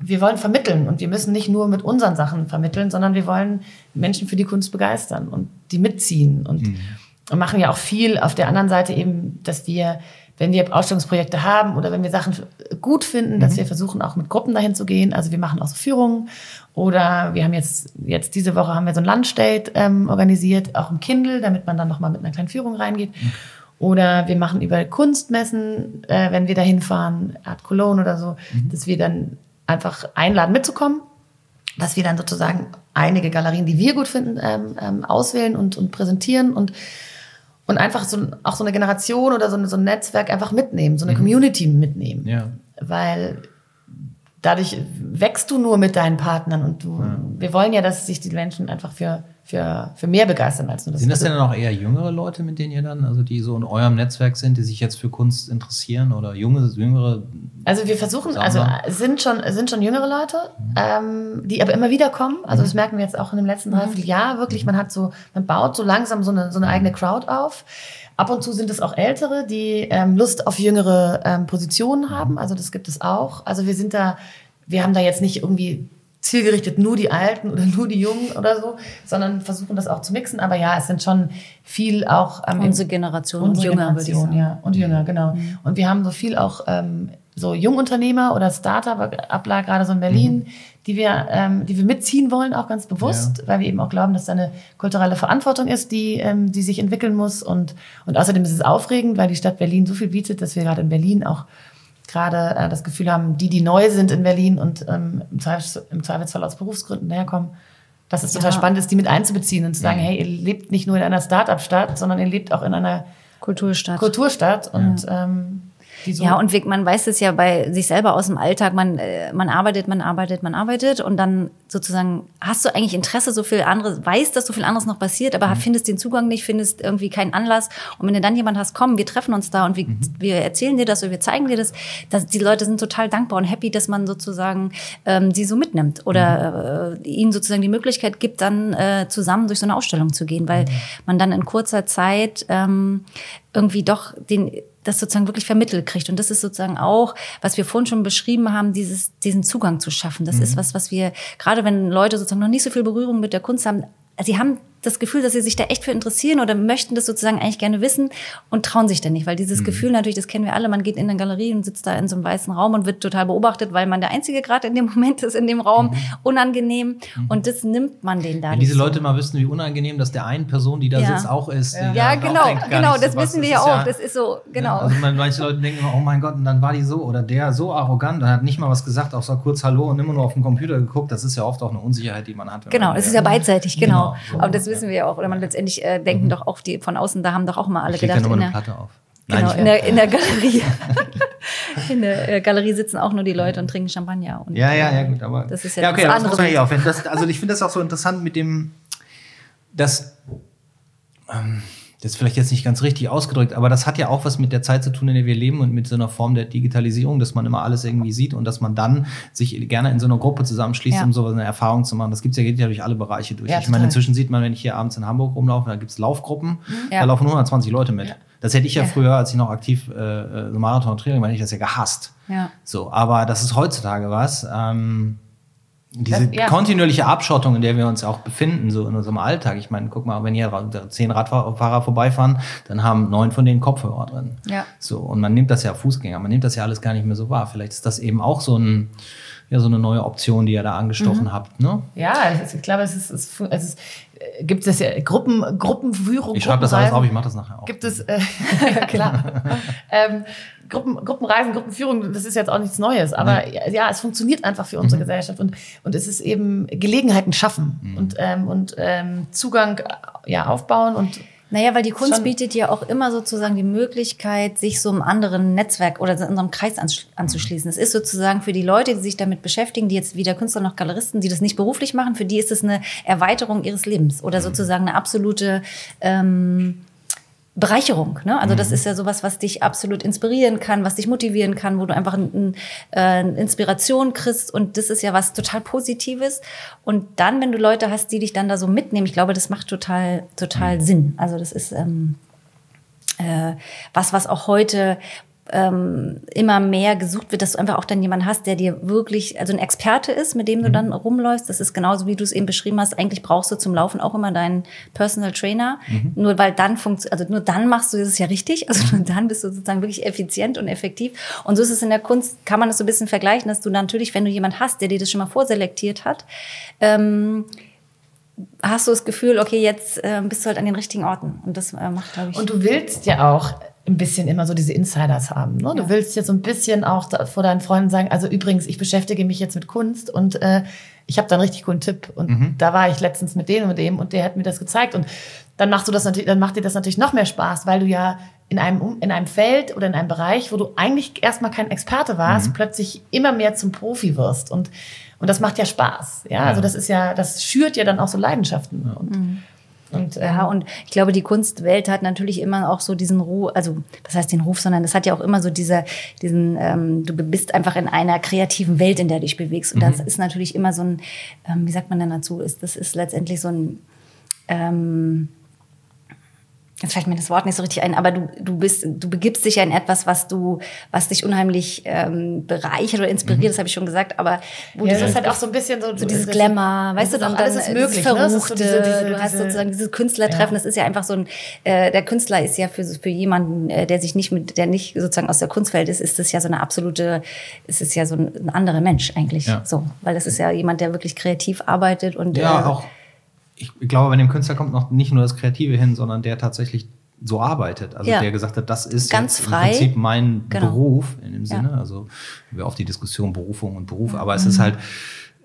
wir wollen vermitteln und wir müssen nicht nur mit unseren Sachen vermitteln, sondern wir wollen Menschen für die Kunst begeistern und die mitziehen und, und machen ja auch viel auf der anderen Seite eben, dass wir, wenn wir Ausstellungsprojekte haben oder wenn wir Sachen gut finden, dass wir versuchen auch mit Gruppen dahin zu gehen. Also wir machen auch so Führungen oder wir haben jetzt, jetzt diese Woche haben wir so ein Lunchdate ähm, organisiert, auch im Kindle, damit man dann nochmal mit einer kleinen Führung reingeht. Oder wir machen über Kunstmessen, äh, wenn wir da hinfahren, Art Cologne oder so, dass wir dann einfach einladen mitzukommen, dass wir dann sozusagen einige Galerien, die wir gut finden, ähm, ähm, auswählen und, und präsentieren und, und einfach so, auch so eine Generation oder so, so ein Netzwerk einfach mitnehmen, so eine Community mitnehmen. Ja. Weil dadurch wächst du nur mit deinen Partnern und du, wir wollen ja, dass sich die Menschen einfach für, für, für mehr begeistern als nur das. Sind das denn dann auch eher jüngere Leute, mit denen ihr dann, also die so in eurem Netzwerk sind, die sich jetzt für Kunst interessieren oder junge, jüngere? Also wir versuchen, also sind schon, sind schon jüngere Leute, ähm, die aber immer wieder kommen. Also das merken wir jetzt auch in dem letzten Dreivierteljahr wirklich. Man hat so, man baut so langsam so eine, so eine eigene Crowd auf. Ab und zu sind es auch Ältere, die ähm, Lust auf jüngere ähm, Positionen haben. Also das gibt es auch. Also wir sind da, wir haben da jetzt nicht irgendwie zielgerichtet nur die Alten oder nur die Jungen oder so, sondern versuchen das auch zu mixen. Aber ja, es sind schon viel auch ähm, Unsere Generation und unsere jünger, würde ich Generation, ja. Und jünger, genau. Und wir haben so viel auch ähm, so Jungunternehmer oder Startup-Abler gerade so in Berlin, die wir, ähm, die wir mitziehen wollen, auch ganz bewusst, weil wir eben auch glauben, dass da eine kulturelle Verantwortung ist, die, ähm, die sich entwickeln muss. Und, und außerdem ist es aufregend, weil die Stadt Berlin so viel bietet, dass wir gerade in Berlin auch gerade äh, das Gefühl haben, die, die neu sind in Berlin und ähm, im, Zweifels, im Zweifelsfall aus Berufsgründen daherkommen, dass es total Ja. spannend ist, die mit einzubeziehen und zu sagen, hey, ihr lebt nicht nur in einer Start-up-Stadt, sondern ihr lebt auch in einer Kulturstadt. Kulturstadt und ähm, so Ja, und man weiß es ja bei sich selber aus dem Alltag, man, äh, man arbeitet, man arbeitet, man arbeitet und dann sozusagen hast du eigentlich Interesse, so viel anderes, weißt, dass so viel anderes noch passiert, aber findest den Zugang nicht, findest irgendwie keinen Anlass. Und wenn du dann jemand hast, komm, wir treffen uns da und wir, wir erzählen dir das oder wir zeigen dir das, dass die Leute sind total dankbar und happy, dass man sozusagen ähm, sie so mitnimmt oder äh, ihnen sozusagen die Möglichkeit gibt, dann äh, zusammen durch so eine Ausstellung zu gehen, weil man dann in kurzer Zeit ähm, irgendwie doch den das sozusagen wirklich vermittelt kriegt. Und das ist sozusagen auch, was wir vorhin schon beschrieben haben, dieses, diesen Zugang zu schaffen. Das ist was, was wir, gerade wenn Leute sozusagen noch nicht so viel Berührung mit der Kunst haben, sie haben das Gefühl, dass sie sich da echt für interessieren oder möchten das sozusagen eigentlich gerne wissen und trauen sich dann nicht, weil dieses Gefühl natürlich, das kennen wir alle, man geht in eine Galerie und sitzt da in so einem weißen Raum und wird total beobachtet, weil man der Einzige gerade in dem Moment ist in dem Raum, unangenehm und das nimmt man denen da Wenn nicht diese so. Leute mal wüssten, wie unangenehm das der einen Person, die da Ja. sitzt, auch ist. die Ja, auch genau, denkt genau, so das was. wissen wir ja auch. Das ist so, genau. Ja, also man- manche Leute denken immer, oh mein Gott, und dann war die so oder der so arrogant und hat nicht mal was gesagt, auch so kurz Hallo und immer nur auf den Computer geguckt. Das ist ja oft auch eine Unsicherheit, die man hat. Genau, das ist ja beidseitig, genau. Genau, so. Das wissen wir ja auch. Oder man letztendlich äh, denken doch auch die von außen, da haben doch auch mal alle Ich da gedacht, nur in eine der, Platte auf. genau, ich- in, der, in der Galerie. in der äh, Galerie sitzen auch nur die Leute und trinken Champagner. Und, Ja, ja, ja, äh, gut, aber. Das ist ja, ja okay, das das andere. man ja auch. Das, also ich finde das auch so interessant mit dem, dass ähm, das ist vielleicht jetzt nicht ganz richtig ausgedrückt, aber das hat ja auch was mit der Zeit zu tun, in der wir leben und mit so einer Form der Digitalisierung, dass man immer alles irgendwie sieht und dass man dann sich gerne in so einer Gruppe zusammenschließt, Ja. um so eine Erfahrung zu machen. Das gibt's ja, geht ja durch alle Bereiche durch. Ja, ich meine, inzwischen sieht man, wenn ich hier abends in Hamburg rumlaufe, da gibt's Laufgruppen, Ja. da laufen 120 Leute mit. Das hätte ich ja, früher, als ich noch aktiv äh, äh, so Marathon und Training war, hätte ich das ja gehasst. Ja. So, aber das ist heutzutage was. Ähm, diese ja. kontinuierliche Abschottung, in der wir uns auch befinden, so in unserem Alltag. Ich meine, guck mal, wenn hier zehn Radfahrer vorbeifahren, dann haben neun von denen Kopfhörer drin. Ja. So, und man nimmt das ja Fußgänger, man nimmt das ja alles gar nicht mehr so wahr. Vielleicht ist das eben auch so ein, ja, so eine neue Option, die ihr da angestochen Mhm. habt, ne? Ja, ich glaube, es ist, es, ist- es ist, äh, gibt es ja Gruppen, Gruppenführung. Ich schreibe das alles auf, ich mache das nachher auch. Gibt es, äh, klar. ähm, Gruppen, Gruppenreisen, Gruppenführung, das ist jetzt auch nichts Neues, aber ja, ja, es funktioniert einfach für Mhm. unsere Gesellschaft und, und es ist eben Gelegenheiten schaffen Mhm. und, ähm, und ähm, Zugang äh, ja, aufbauen und Naja, weil die Kunst Schon. bietet ja auch immer sozusagen die Möglichkeit, sich so einem anderen Netzwerk oder in so einem Kreis anzuschließen. Es ist sozusagen für die Leute, die sich damit beschäftigen, die jetzt weder Künstler noch Galeristen, die das nicht beruflich machen, für die ist es eine Erweiterung ihres Lebens oder sozusagen eine absolute ähm, Bereicherung. Ne? Also das ist ja sowas, was dich absolut inspirieren kann, was dich motivieren kann, wo du einfach ein, ein, äh, eine Inspiration kriegst. Und das ist ja was total Positives. Und dann, wenn du Leute hast, die dich dann da so mitnehmen, ich glaube, das macht total, total Sinn. Also das ist ähm, äh, was, was auch heute ähm, immer mehr gesucht wird, dass du einfach auch dann jemanden hast, der dir wirklich, also ein Experte ist, mit dem du dann rumläufst. Das ist genauso, wie du es eben beschrieben hast. Eigentlich brauchst du zum Laufen auch immer deinen Personal Trainer. Nur weil dann funktioniert, also nur dann machst du es ja richtig. Also nur dann bist du sozusagen wirklich effizient und effektiv. Und so ist es in der Kunst, kann man das so ein bisschen vergleichen, dass du natürlich, wenn du jemanden hast, der dir das schon mal vorselektiert hat, ähm, hast du das Gefühl, okay, jetzt äh, bist du halt an den richtigen Orten. Und das äh, macht, glaube ich. Und du willst ja auch ein bisschen immer so diese Insiders haben. Ne? Du Ja. willst jetzt so ein bisschen auch da, vor deinen Freunden sagen, also übrigens, ich beschäftige mich jetzt mit Kunst und äh, ich habe da einen richtig coolen Tipp. Und da war ich letztens mit dem und dem und der hat mir das gezeigt. Und dann machst du das natürlich, dann macht dir das natürlich noch mehr Spaß, weil du ja in einem, in einem Feld oder in einem Bereich, wo du eigentlich erstmal kein Experte warst, plötzlich immer mehr zum Profi wirst. Und, und das macht ja Spaß. Ja, also das ist ja, das schürt ja dann auch so Leidenschaften. Und, und Ja, ähm, und ich glaube, die Kunstwelt hat natürlich immer auch so diesen Ruf, also was heißt den Ruf, sondern es hat ja auch immer so diese, diesen, ähm, du bist einfach in einer kreativen Welt, in der du dich bewegst. Und das ist natürlich immer so ein, ähm, wie sagt man denn dazu, ist, das ist letztendlich so ein, ähm, Jetzt fällt mir das Wort nicht so richtig ein, aber du, du bist, du begibst dich ja in etwas, was du, was dich unheimlich ähm, bereichert oder inspiriert, das habe ich schon gesagt, aber wo Ja, du das ist halt auch so ein bisschen so, so dieses Glamour, weißt du, das dann, alles ist möglich. ne? Verruchte, so diese, diese, du hast sozusagen dieses Künstlertreffen, Ja. das ist ja einfach so ein, äh, der Künstler ist ja für, für jemanden, äh, der sich nicht mit, der nicht sozusagen aus der Kunstwelt ist, ist das ja so eine absolute, es ist ja so ein, ein anderer Mensch eigentlich, Ja. so, weil das ist ja jemand, der wirklich kreativ arbeitet und Ja, äh, auch. Ich glaube, bei dem Künstler kommt noch nicht nur das Kreative hin, sondern der tatsächlich so arbeitet. Also Ja. der gesagt hat, das ist Ganz frei. im Prinzip mein Genau. Beruf in dem Ja. Sinne. Also wir auf die Diskussion Berufung und Beruf, aber es ist halt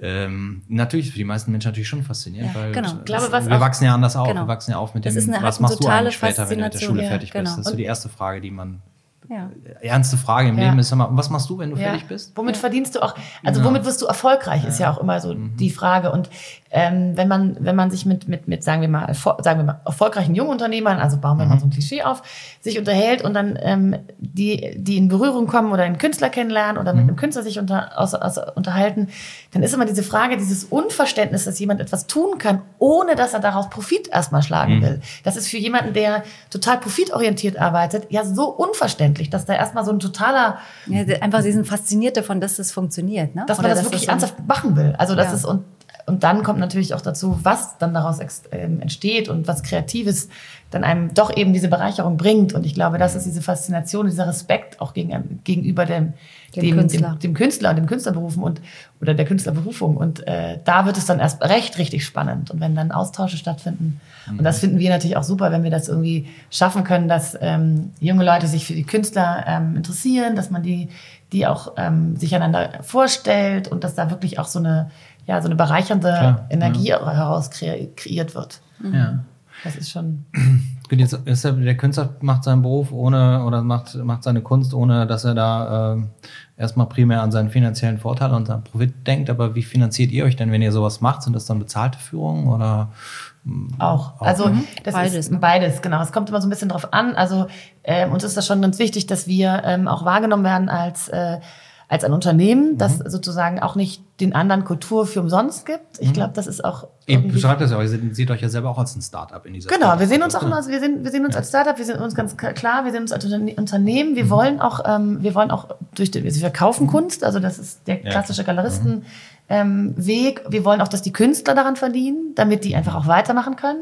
ähm, natürlich für die meisten Menschen natürlich schon faszinierend, Ja, weil genau. Ich glaube, was wir auch- wachsen ja anders auf. Genau. Wir wachsen ja auf mit Das dem, ist eine- was hat machst du eigentlich später, wenn du mit der. Schule Ja, fertig bist? genau. Das ist so die erste Frage, die man ja. ernste Frage im Ja. Leben ist, mal, was machst du, wenn du Ja. fertig bist? Womit verdienst du auch, also Ja. womit wirst du erfolgreich, ist ja auch immer so die Frage. Und ähm, wenn man, wenn man sich mit, mit, mit, sagen wir mal, sagen wir mal, erfolgreichen Jungunternehmern, also bauen wir mal so ein Klischee auf, sich unterhält und dann ähm, die, die in Berührung kommen oder einen Künstler kennenlernen oder mit einem Künstler sich unter, aus, aus, unterhalten, dann ist immer diese Frage, dieses Unverständnis, dass jemand etwas tun kann, ohne dass er daraus Profit erstmal schlagen will. Das ist für jemanden, der total profitorientiert arbeitet, ja so unverständlich, dass da erstmal so ein totaler Ja, einfach, sie sind fasziniert davon, dass das funktioniert, ne? dass man Oder das dass wirklich ein- ernsthaft machen will. Also das Ja. ist und und dann kommt natürlich auch dazu, was dann daraus ähm, entsteht und was Kreatives dann einem doch eben diese Bereicherung bringt. Und ich glaube, das ist diese Faszination, dieser Respekt auch gegen, gegenüber dem, Dem dem, Künstler. dem, dem Künstler und dem Künstlerberufen und oder der Künstlerberufung. Und äh, da wird es dann erst recht richtig spannend. Und wenn dann Austausche stattfinden. Und das finden wir natürlich auch super, wenn wir das irgendwie schaffen können, dass ähm, junge Leute sich für die Künstler ähm, interessieren, dass man die, die auch ähm, sich einander vorstellt und dass da wirklich auch so eine, ja, so eine bereichernde Klar, Energie heraus kre kreiert wird. Ja. Das ist schon. Gut, jetzt ist der, der Künstler macht seinen Beruf ohne oder macht, macht seine Kunst, ohne dass er da ähm, erstmal primär an seinen finanziellen Vorteil und seinen Profit denkt. Aber wie finanziert ihr euch denn, wenn ihr sowas macht? Sind das dann bezahlte Führungen oder Auch. Also das Beides, ist ne? beides, genau. Es kommt immer so ein bisschen drauf an. Also ähm, uns ist das schon ganz wichtig, dass wir ähm, auch wahrgenommen werden als, äh, als ein Unternehmen, das sozusagen auch nicht den anderen Kultur für umsonst gibt. Ich glaube, das ist auch Eben, beschreibt das ja auch. Ihr seht, euch ja selber auch als ein Startup in dieser Genau, wir sehen uns auch Startup-Kultur. immer, als- wir sehen, wir sehen uns als Startup, wir sind uns ganz klar, wir sehen uns als Unterne- Unternehmen, Mhm. wir wollen auch, ähm, wir wollen auch durch den, wir verkaufen Kunst, also das ist der klassische Galeristen. Ähm, Weg. Wir wollen auch, dass die Künstler daran verdienen, damit die einfach auch weitermachen können.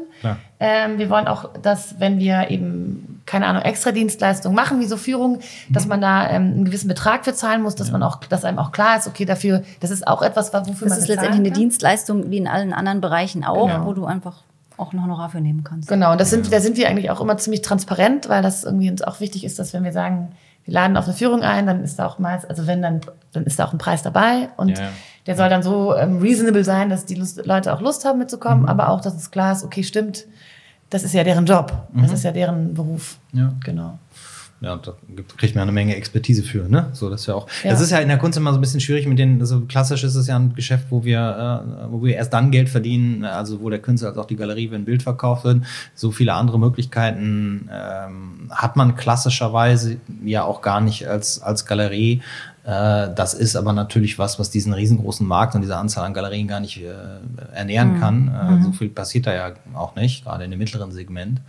Ähm, wir wollen auch, dass wenn wir eben, keine Ahnung, extra Dienstleistungen machen, wie so Führung, dass man da ähm, einen gewissen Betrag für zahlen muss, dass man auch, dass einem auch klar ist, okay, dafür, das ist auch etwas, wofür Das man ist bezahlen letztendlich eine kann. Dienstleistung wie in allen anderen Bereichen auch, Genau. wo du einfach auch ein Honorar für nehmen kannst. Genau, und das sind, da sind wir eigentlich auch immer ziemlich transparent, weil das irgendwie uns auch wichtig ist, dass wenn wir sagen, wir laden auf eine Führung ein, dann ist da auch meist, also wenn dann, dann ist da auch ein Preis dabei und Ja, der soll dann so ähm, reasonable sein, dass die Lust, Leute auch Lust haben mitzukommen, aber auch, dass es klar ist, okay, stimmt, das ist ja deren Job, das ist ja deren Beruf. Ja. Genau. Ja, da kriegt man eine Menge Expertise für, ne? So, das ist ja auch. Ja. Das ist ja in der Kunst immer so ein bisschen schwierig mit den, also klassisch ist es ja ein Geschäft, wo wir, äh, wo wir erst dann Geld verdienen, also wo der Künstler als auch die Galerie, wenn ein Bild verkauft wird. So viele andere Möglichkeiten ähm, hat man klassischerweise ja auch gar nicht als, als Galerie. Äh, das ist aber natürlich was, was diesen riesengroßen Markt und diese Anzahl an Galerien gar nicht äh, ernähren kann. Äh, So viel passiert da ja auch nicht, gerade in dem mittleren Segment.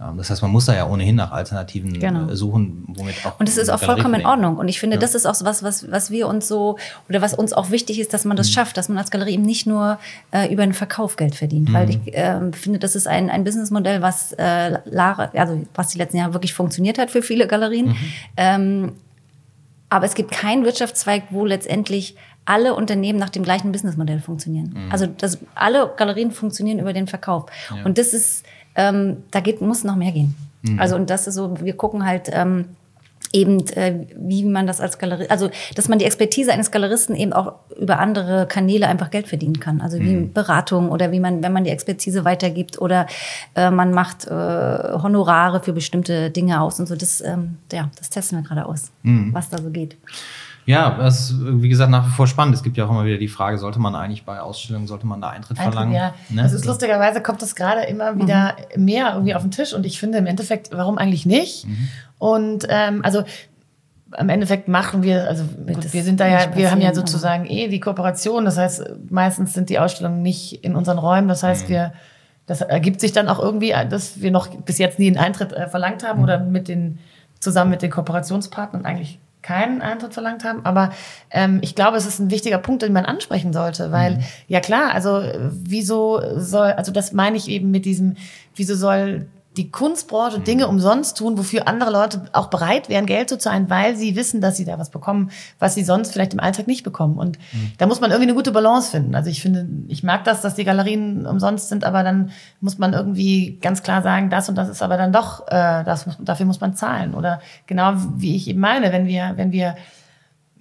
Ähm, das heißt, man muss da ja ohnehin nach Alternativen Genau. äh, suchen, womit auch. Und es ist auch Galerie vollkommen in. Ordnung. Und ich finde, das ist auch so was, was, was wir uns so, oder was uns auch wichtig ist, dass man Mhm. das schafft, dass man als Galerie eben nicht nur äh, über den Verkauf Geld verdient. Mhm. Weil ich ähm, finde, das ist ein, ein Businessmodell, was, äh, also was die letzten Jahre wirklich funktioniert hat für viele Galerien. Mhm. Ähm, aber es gibt keinen Wirtschaftszweig, wo letztendlich alle Unternehmen nach dem gleichen Businessmodell funktionieren. Mhm. Also das, alle Galerien funktionieren über den Verkauf. Und das ist, ähm, da geht, muss noch mehr gehen. Mhm. Also und das ist so, wir gucken halt ähm, eben, äh, wie man das als Galerie, also dass man die Expertise eines Galeristen eben auch über andere Kanäle einfach Geld verdienen kann. Also wie Mhm. Beratung oder wie man, wenn man die Expertise weitergibt oder äh, man macht äh, Honorare für bestimmte Dinge aus und so. Das, ähm, ja, das testen wir gerade aus, Mhm. was da so geht. Ja, das ist, wie gesagt, nach wie vor spannend. Es gibt ja auch immer wieder die Frage, sollte man eigentlich bei Ausstellungen, sollte man da Eintritt, Eintritt, verlangen? ja. Ne? Das ist So. lustigerweise kommt das gerade immer wieder mehr irgendwie auf den Tisch und ich finde im Endeffekt, warum eigentlich nicht? Und ähm, also im Endeffekt machen wir, also gut, wir sind da ja, wir haben ja sozusagen eh die Kooperation. Das heißt, meistens sind die Ausstellungen nicht in unseren Räumen. Das heißt, wir das ergibt sich dann auch irgendwie, dass wir noch bis jetzt nie einen Eintritt äh, verlangt haben oder mit den zusammen mit den Kooperationspartnern eigentlich keinen Eintritt verlangt haben. Aber ähm, ich glaube, es ist ein wichtiger Punkt, den man ansprechen sollte, weil ja klar, also äh, wieso soll, also das meine ich eben mit diesem, wieso soll die Kunstbranche Dinge umsonst tun, wofür andere Leute auch bereit wären, Geld zu zahlen, weil sie wissen, dass sie da was bekommen, was sie sonst vielleicht im Alltag nicht bekommen. Und da muss man irgendwie eine gute Balance finden. Also ich finde, ich mag das, dass die Galerien umsonst sind, aber dann muss man irgendwie ganz klar sagen, das und das ist aber dann doch, äh, das dafür muss man zahlen. Oder genau wie ich eben meine, wenn wir, wenn wir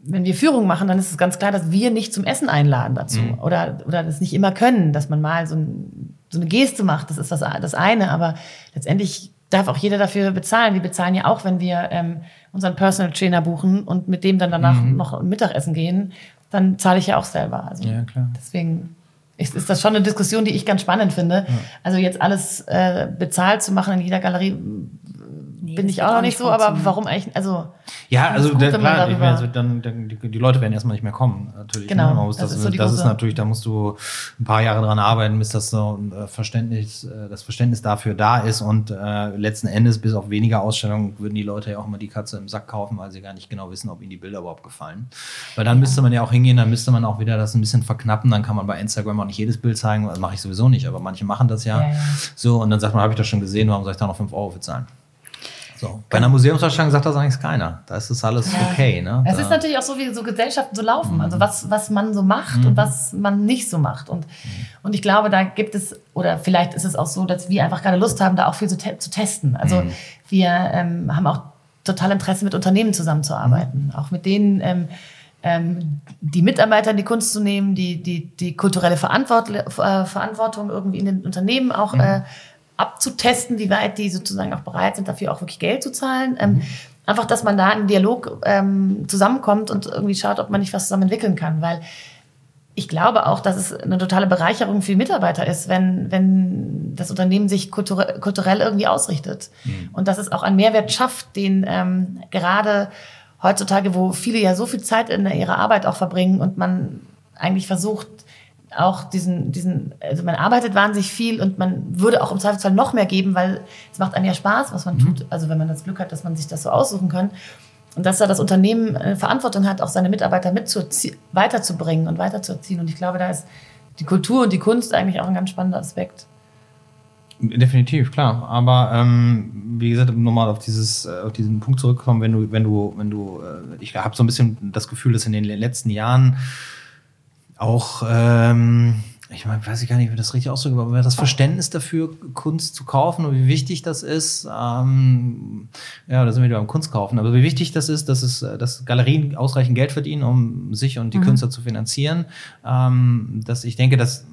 wenn wir Führung machen, dann ist es ganz klar, dass wir nicht zum Essen einladen dazu oder, oder das nicht immer können, dass man mal so, ein, so eine Geste macht. Das ist das, das eine, aber letztendlich darf auch jeder dafür bezahlen. Wir bezahlen ja auch, wenn wir ähm, unseren Personal Trainer buchen und mit dem dann danach noch Mittagessen gehen, dann zahle ich ja auch selber. Also Ja, klar. deswegen ist, ist das schon eine Diskussion, die ich ganz spannend finde. Also jetzt alles äh, bezahlt zu machen in jeder Galerie, bin das ich auch noch nicht so, aber warum eigentlich, also Ja, also gut, man klar, ich meine, also dann, dann, die, Leute werden erstmal nicht mehr kommen, natürlich. Genau, ne? Man muss das das, ist so das ist natürlich, da musst du ein paar Jahre dran arbeiten, bis das so ein äh, Verständnis, äh, das Verständnis dafür da ist und äh, letzten Endes, bis auf weniger Ausstellungen, würden die Leute ja auch immer die Katze im Sack kaufen, weil sie gar nicht genau wissen, ob ihnen die Bilder überhaupt gefallen. Weil dann müsste man ja auch hingehen, dann müsste man auch wieder das ein bisschen verknappen, dann kann man bei Instagram auch nicht jedes Bild zeigen, das mache ich sowieso nicht, aber manche machen das ja. Ja, ja. So, und dann sagt man, habe ich das schon gesehen, warum soll ich da noch 5 Euro für zahlen? So. Bei einer Museumsausstellung sagt das eigentlich keiner. Da ist das alles okay. Ne? Es ist natürlich auch so, wie so Gesellschaften so laufen. Mhm. Also was, was man so macht und was man nicht so macht. Und, und ich glaube, da gibt es, oder vielleicht ist es auch so, dass wir einfach gerade Lust haben, da auch viel zu, te zu testen. Also Mhm. wir ähm, haben auch total Interesse, mit Unternehmen zusammenzuarbeiten. Mhm. Auch mit denen, ähm, ähm, die Mitarbeiter in die Kunst zu nehmen, die, die, die kulturelle äh, Verantwortung irgendwie in den Unternehmen auch Mhm. äh, abzutesten, wie weit die sozusagen auch bereit sind, dafür auch wirklich Geld zu zahlen. Ähm, einfach, dass man da im Dialog ähm, zusammenkommt und irgendwie schaut, ob man nicht was zusammen entwickeln kann. Weil ich glaube auch, dass es eine totale Bereicherung für die Mitarbeiter ist, wenn, wenn das Unternehmen sich kulturell, kulturell irgendwie ausrichtet. Und dass es auch einen Mehrwert schafft, den ähm, gerade heutzutage, wo viele ja so viel Zeit in ihrer Arbeit auch verbringen und man eigentlich versucht, auch diesen, diesen, also man arbeitet wahnsinnig viel und man würde auch im Zweifelsfall noch mehr geben, weil es macht einem ja Spaß, was man tut. Also wenn man das Glück hat, dass man sich das so aussuchen kann. Und dass da das Unternehmen äh, Verantwortung hat, auch seine Mitarbeiter weiterzubringen und weiterzuerziehen. Und ich glaube, da ist die Kultur und die Kunst eigentlich auch ein ganz spannender Aspekt. Definitiv, klar. Aber ähm, wie gesagt, um nochmal auf dieses, äh, auf diesen Punkt zurückkommen, wenn du, wenn du, wenn du, äh, ich habe so ein bisschen das Gefühl, dass in den letzten Jahren auch, ähm, ich meine, weiß ich gar nicht, wie das richtig ausdrücke, aber das Verständnis dafür, Kunst zu kaufen und wie wichtig das ist, ähm, ja, da sind wir wieder beim Kunstkaufen, aber wie wichtig das ist, dass es, dass Galerien ausreichend Geld verdienen, um sich und die Künstler zu finanzieren, ähm, dass ich denke, dass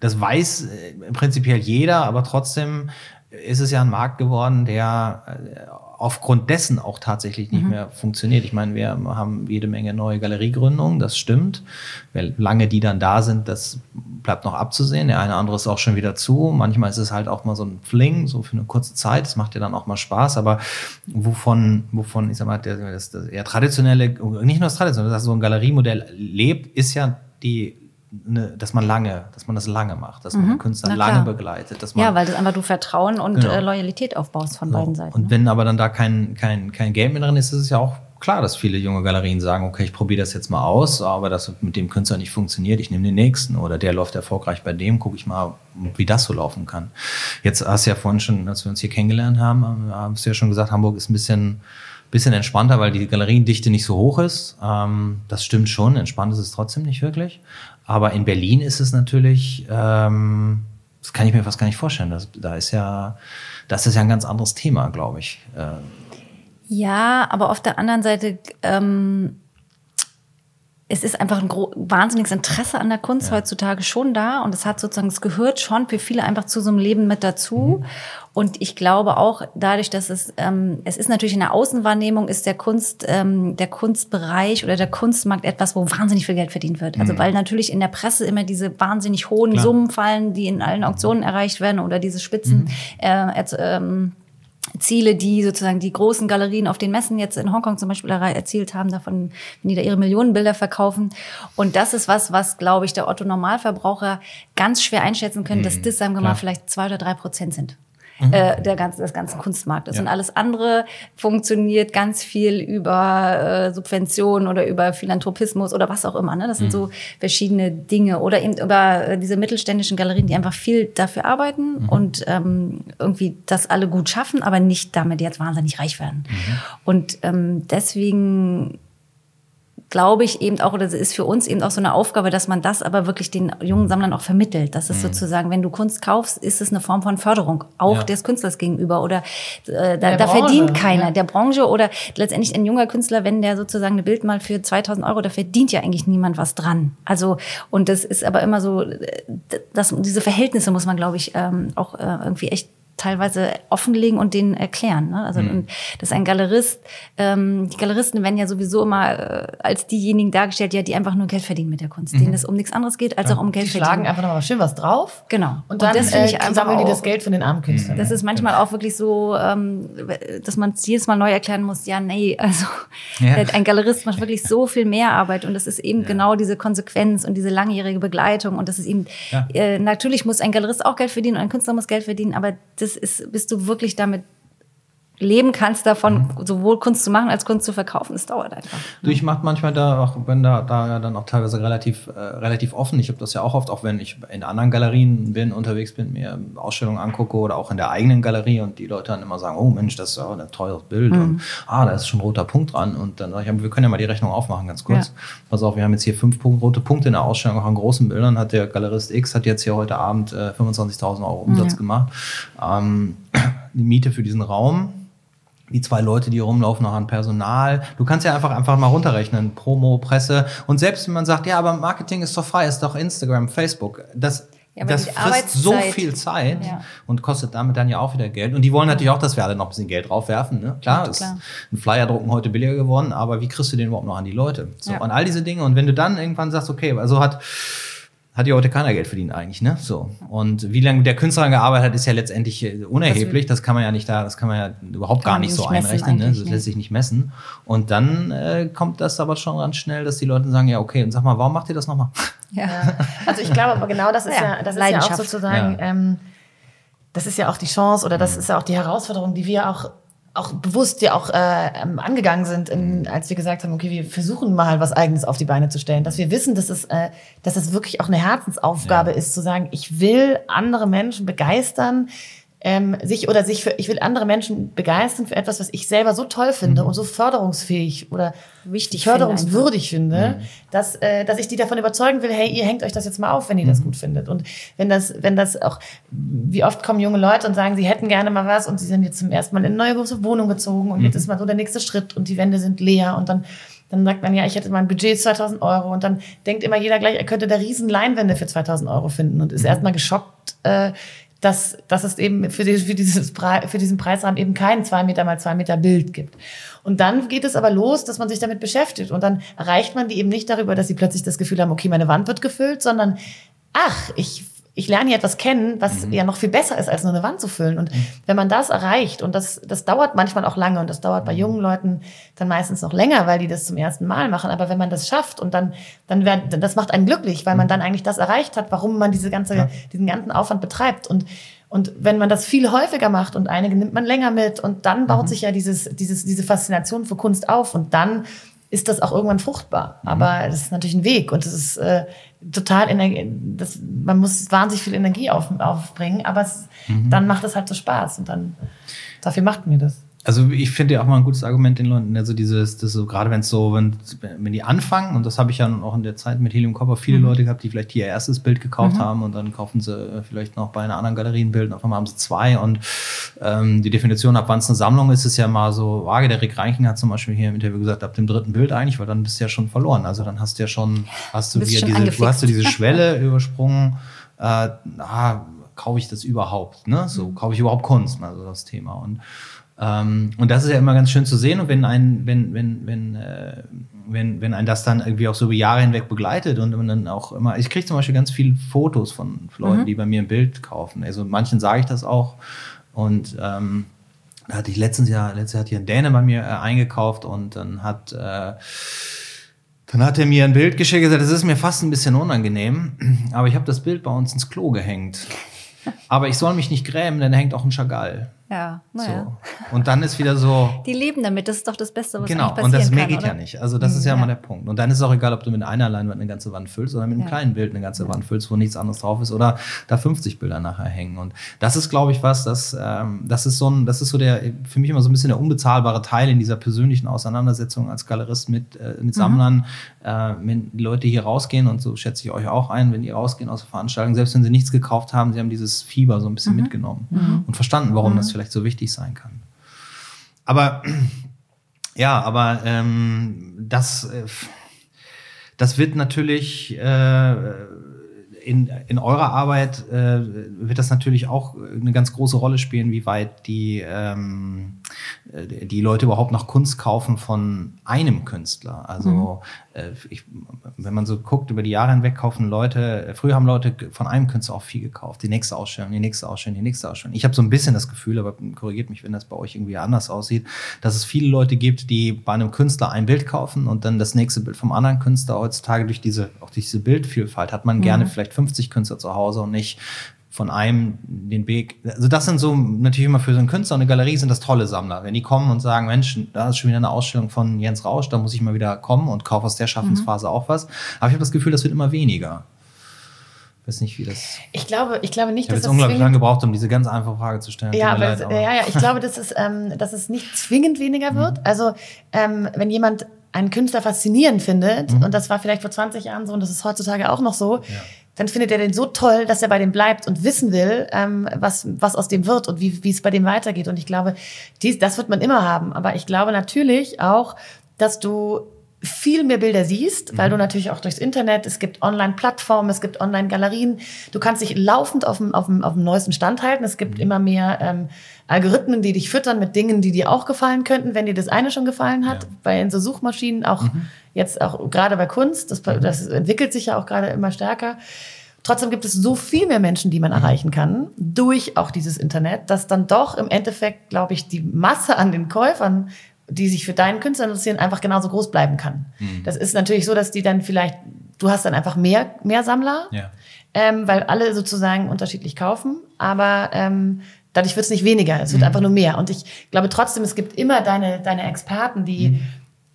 das weiß äh, prinzipiell jeder, aber trotzdem ist es ja ein Markt geworden, der äh, aufgrund dessen auch tatsächlich nicht mehr funktioniert. Ich meine, wir haben jede Menge neue Galeriegründungen, das stimmt. Wie lange die dann da sind, das bleibt noch abzusehen. Der eine oder andere ist auch schon wieder zu. Manchmal ist es halt auch mal so ein Fling, so für eine kurze Zeit. Das macht ja dann auch mal Spaß. Aber wovon, wovon, ich sag mal, der, das, das eher traditionelle, nicht nur das traditionelle, dass so ein Galeriemodell lebt, ist ja die eine, dass man lange, dass man das lange macht, dass man den Künstler Mhm. Lange begleitet, dass man Ja, weil das einfach du Vertrauen und Genau. äh, Loyalität aufbaust von beiden Seiten. und ne? wenn aber dann da kein, kein, kein Geld mehr drin ist, ist es ja auch klar, dass viele junge Galerien sagen, okay, ich probiere das jetzt mal aus, aber das mit dem Künstler nicht funktioniert, ich nehme den nächsten oder der läuft erfolgreich bei dem, gucke ich mal, wie das so laufen kann. Jetzt hast du ja vorhin schon, als wir uns hier kennengelernt haben, haben- hast du ja schon gesagt, Hamburg ist ein bisschen, bisschen entspannter, weil die Galeriendichte nicht so hoch ist. Ähm, das stimmt schon, entspannt ist es trotzdem nicht wirklich. Aber in Berlin ist es natürlich, ähm, das kann ich mir fast gar nicht vorstellen. Das, da ist ja, das ist ja ein ganz anderes Thema, glaube ich. Äh, Ja, aber auf der anderen Seite, ähm, es ist einfach ein wahnsinniges Interesse an der Kunst heutzutage schon da und es hat sozusagen, es gehört schon für viele einfach zu so einem Leben mit dazu. Und ich glaube auch dadurch, dass es, ähm, es ist natürlich in der Außenwahrnehmung ist der Kunst, ähm, der Kunstbereich oder der Kunstmarkt etwas, wo wahnsinnig viel Geld verdient wird. Also weil natürlich in der Presse immer diese wahnsinnig hohen Klar. Summen fallen, die in allen Auktionen erreicht werden oder diese Spitzen. Äh, erz- ähm, Ziele, die sozusagen die großen Galerien auf den Messen jetzt in Hongkong zum Beispiel erzielt haben, davon, wenn die da ihre Millionenbilder verkaufen. Und das ist was, was, glaube ich, der Otto Normalverbraucher ganz schwer einschätzen können, dass das, sagen wir mal, vielleicht zwei oder drei Prozent sind. Äh, der ganzen, des ganzen Kunstmarktes. Ja. Und alles andere funktioniert ganz viel über äh, Subventionen oder über Philanthropismus oder was auch immer. Ne? Das sind so verschiedene Dinge. Oder eben über äh, diese mittelständischen Galerien, die einfach viel dafür arbeiten und ähm, irgendwie das alle gut schaffen, aber nicht damit jetzt wahnsinnig reich werden. Und ähm, deswegen glaube ich eben auch, oder es ist für uns eben auch so eine Aufgabe, dass man das aber wirklich den jungen Sammlern auch vermittelt. Das ist sozusagen, wenn du Kunst kaufst, ist es eine Form von Förderung, auch Ja. des Künstlers gegenüber. Oder äh, da, Der da verdient keiner, ja. der Branche oder letztendlich ein junger Künstler, wenn der sozusagen ein Bild mal für 2000 Euro, da verdient ja eigentlich niemand was dran. Also, und das ist aber immer so, äh, das, diese Verhältnisse muss man, glaube ich, ähm, auch äh, irgendwie echt teilweise offenlegen und denen erklären. Ne? Also und dass ein Galerist, ähm, die Galeristen werden ja sowieso immer äh, als diejenigen dargestellt, ja, die einfach nur Geld verdienen mit der Kunst, denen es um nichts anderes geht, als auch um Die Geld schlagen verdienen. einfach nochmal schön was drauf. Genau. Und dann das ich äh, einfach sammeln die das Geld von den armen Künstlern. das ist manchmal auch wirklich so, ähm, dass man es jedes Mal neu erklären muss. Ja, nee, also Ja. ein Galerist macht wirklich so viel mehr Arbeit und das ist eben genau diese Konsequenz und diese langjährige Begleitung und das ist eben, Ja. äh, natürlich muss ein Galerist auch Geld verdienen und ein Künstler muss Geld verdienen, aber das ist, bist du wirklich damit leben kannst davon, sowohl Kunst zu machen als Kunst zu verkaufen, das dauert einfach. Du, ich mache manchmal da auch, wenn da, da ja dann auch teilweise relativ, äh, relativ offen. Ich habe das ja auch oft, auch wenn ich in anderen Galerien bin, unterwegs bin, mir Ausstellungen angucke oder auch in der eigenen Galerie und die Leute dann immer sagen, oh Mensch, das ist ja ein teures Bild und ah, da ist schon ein roter Punkt dran. Und dann sage ich, wir können ja mal die Rechnung aufmachen, ganz kurz. Ja. Pass auf, wir haben jetzt hier fünf Punkt, rote Punkte in der Ausstellung, auch an großen Bildern hat der Galerist X hat jetzt hier heute Abend äh, 25.000 Euro Umsatz Ja. gemacht. Ähm, die Miete für diesen Raum, die zwei Leute, die rumlaufen, noch an Personal. Du kannst ja einfach, einfach mal runterrechnen. Promo, Presse. Und selbst wenn man sagt, ja, aber Marketing ist doch frei, ist doch Instagram, Facebook. Das, Ja, das frisst so viel Zeit Ja. und kostet damit dann ja auch wieder Geld. Und die wollen natürlich auch, dass wir alle noch ein bisschen Geld draufwerfen. Ne? Klar, Ja, ist klar. ein Flyer drucken heute billiger geworden, aber wie kriegst du den überhaupt noch an die Leute? So. Und all diese Dinge. Und wenn du dann irgendwann sagst, okay, also hat hat ja heute keiner Geld verdient eigentlich, ne? So. Und wie lange der Künstler daran gearbeitet hat, ist ja letztendlich äh, unerheblich. Das kann man ja nicht da, das kann man ja überhaupt gar nicht so einrechnen, ne? Das nee. lässt sich nicht messen. Und dann äh, kommt das aber schon ganz schnell, dass die Leute sagen, ja, okay, und sag mal, warum macht ihr das nochmal? Ja. Ja. Also ich glaube aber genau das ist Ja, ja, das ist ja auch sozusagen, Ja. ähm, das ist ja auch die Chance oder Mhm. das ist ja auch die Herausforderung, die wir auch auch bewusst ja auch äh, ähm, angegangen sind, in, Mhm. als wir gesagt haben, okay, wir versuchen mal was Eigenes auf die Beine zu stellen, dass wir wissen, dass es, äh, dass es wirklich auch eine Herzensaufgabe Ja. ist, zu sagen, ich will andere Menschen begeistern, ähm, sich oder sich für, ich will andere Menschen begeistern für etwas, was ich selber so toll finde Mhm. und so förderungsfähig oder Wichtig förderungswürdig finde, Mhm. dass, äh, dass ich die davon überzeugen will, hey, ihr hängt euch das jetzt mal auf, wenn ihr Mhm. das gut findet. Und wenn das, wenn das auch, wie oft kommen junge Leute und sagen, sie hätten gerne mal was und sie sind jetzt zum ersten Mal in eine neue große Wohnung gezogen und jetzt Mhm. ist mal so der nächste Schritt und die Wände sind leer und dann dann sagt man, ja, ich hätte mal ein Budget 2000 Euro und dann denkt immer jeder gleich, er könnte da riesen Leinwände für 2000 Euro finden und ist Mhm. erstmal geschockt, äh, dass, dass es eben für, die, für, dieses für diesen Preisrahmen eben kein zwei Meter mal zwei Meter Bild gibt. Und dann geht es aber los, dass man sich damit beschäftigt. Und dann erreicht man die eben nicht darüber, dass sie plötzlich das Gefühl haben, okay, meine Wand wird gefüllt, sondern ach, ich, ich lerne hier etwas kennen, was ja noch viel besser ist, als nur eine Wand zu füllen. Und wenn man das erreicht, und das, das dauert manchmal auch lange, und das dauert bei jungen Leuten dann meistens noch länger, weil die das zum ersten Mal machen, aber wenn man das schafft und dann, dann wird, das macht einen glücklich, weil man dann eigentlich das erreicht hat, warum man diese ganze, diesen ganzen Aufwand betreibt. Und und wenn man das viel häufiger macht und einige nimmt man länger mit und dann baut sich ja dieses, dieses, diese Faszination für Kunst auf und dann ist das auch irgendwann fruchtbar. Aber das ist natürlich ein Weg und es ist äh, total Energie, das, man muss wahnsinnig viel Energie auf, aufbringen, aber es, dann macht es halt so Spaß und dann dafür macht mir das. Also ich finde ja auch mal ein gutes Argument den Leuten, also dieses, das so, gerade wenn es so, wenn, wenn die anfangen, und das habe ich ja auch in der Zeit mit Helium Copper viele Leute gehabt, die vielleicht hier ihr erstes Bild gekauft haben und dann kaufen sie äh, vielleicht noch bei einer anderen Galerie ein Bild und auf einmal haben sie zwei und ähm, die Definition, ab wann es eine Sammlung ist, ist ja mal so vage. Der Rick Reinking hat zum Beispiel hier im Interview gesagt, ab dem dritten Bild eigentlich, weil dann bist du ja schon verloren. Also dann hast du ja schon, hast du wieder diese, du hast du diese Schwelle übersprungen, äh, ah, kaufe ich das überhaupt, ne? So, kaufe ich überhaupt Kunst, also das Thema. Und ähm, und das ist ja immer ganz schön zu sehen. Und wenn ein, wenn, wenn, wenn, äh, wenn, wenn ein das dann irgendwie auch so über Jahre hinweg begleitet und man dann auch immer, ich kriege zum Beispiel ganz viele Fotos von Leuten, die bei mir ein Bild kaufen. Also manchen sage ich das auch. Und ähm, da hatte ich letztens ja, letztes Jahr hat hier ein Däne bei mir äh, eingekauft und dann hat äh, dann hat er mir ein Bild geschickt und gesagt, das ist mir fast ein bisschen unangenehm, aber ich habe das Bild bei uns ins Klo gehängt. Aber ich soll mich nicht grämen, denn da hängt auch ein Chagall. Ja, naja. So. Und dann ist wieder so, Die leben damit, das ist doch das Beste, was genau, eigentlich und passieren das mehr kann, geht oder? ja nicht. Also das ist ja, Ja. mal der Punkt. Und dann ist es auch egal, ob du mit einer Leinwand eine ganze Wand füllst oder mit einem Ja. kleinen Bild eine ganze Wand füllst, wo nichts anderes drauf ist oder da 50 Bilder nachher hängen. Und das ist, glaube ich, was, das, ähm, das ist so ein, das ist so der, für mich immer so ein bisschen der unbezahlbare Teil in dieser persönlichen Auseinandersetzung als Galerist mit, äh, Mhm. mit Sammlern. Äh, wenn Leute hier rausgehen, und so schätze ich euch auch ein, wenn die rausgehen aus der Veranstaltung, selbst wenn sie nichts gekauft haben, sie haben dieses Fieber so ein Mhm. bisschen mitgenommen und verstanden, warum das vielleicht so wichtig sein kann. Aber ja, aber ähm, das, äh, das wird natürlich äh, in, in eurer Arbeit äh, wird das natürlich auch eine ganz große Rolle spielen, wie weit die, ähm, äh, die Leute überhaupt noch Kunst kaufen von einem Künstler. Also äh, ich, wenn man so guckt, über die Jahre hinweg kaufen Leute, früher haben Leute von einem Künstler auch viel gekauft. Die nächste Ausstellung, die nächste Ausstellung, die nächste Ausstellung. Ich habe so ein bisschen das Gefühl, aber korrigiert mich, wenn das bei euch irgendwie anders aussieht, dass es viele Leute gibt, die bei einem Künstler ein Bild kaufen und dann das nächste Bild vom anderen Künstler. Heutzutage durch diese, auch durch diese Bildvielfalt hat man gerne vielleicht 50 Künstler zu Hause und nicht von einem den Weg. Also das sind so natürlich immer für so einen Künstler und eine Galerie sind das tolle Sammler. Wenn die kommen und sagen, Mensch, da ist schon wieder eine Ausstellung von Jens Rausch, da muss ich mal wieder kommen und kaufe aus der Schaffensphase auch was. Aber ich habe das Gefühl, das wird immer weniger. Ich weiß nicht, wie das. Ich glaube, ich glaube nicht, Ich habe dass jetzt das unglaublich lange gebraucht, um diese ganz einfache Frage zu stellen. ja, aber, leid, es- ja, ja, ich glaube, dass es, ähm, dass es nicht zwingend weniger wird. Also ähm, wenn jemand einen Künstler faszinierend findet, und das war vielleicht vor 20 Jahren so und das ist heutzutage auch noch so, dann findet er den so toll, dass er bei dem bleibt und wissen will, ähm, was, was aus dem wird und wie, wie es bei dem weitergeht. Und ich glaube, dies, das wird man immer haben. Aber ich glaube natürlich auch, dass du viel mehr Bilder siehst, weil du natürlich auch durchs Internet, es gibt Online-Plattformen, es gibt Online-Galerien, du kannst dich laufend auf dem, auf dem, auf dem neuesten Stand halten. Es gibt immer mehr ähm, Algorithmen, die dich füttern mit Dingen, die dir auch gefallen könnten, wenn dir das eine schon gefallen hat. Ja. Bei in so Suchmaschinen, auch jetzt auch gerade bei Kunst, das, das entwickelt sich ja auch gerade immer stärker. Trotzdem gibt es so viel mehr Menschen, die man erreichen kann, durch auch dieses Internet, dass dann doch im Endeffekt, glaube ich, die Masse an den Käufern, die sich für deinen Künstler interessieren, einfach genauso groß bleiben kann. Das ist natürlich so, dass die dann vielleicht, du hast dann einfach mehr, mehr Sammler, Ja. ähm, weil alle sozusagen unterschiedlich kaufen, aber ähm, dadurch wird es nicht weniger, es wird einfach nur mehr. Und ich glaube trotzdem, es gibt immer deine, deine Experten, die,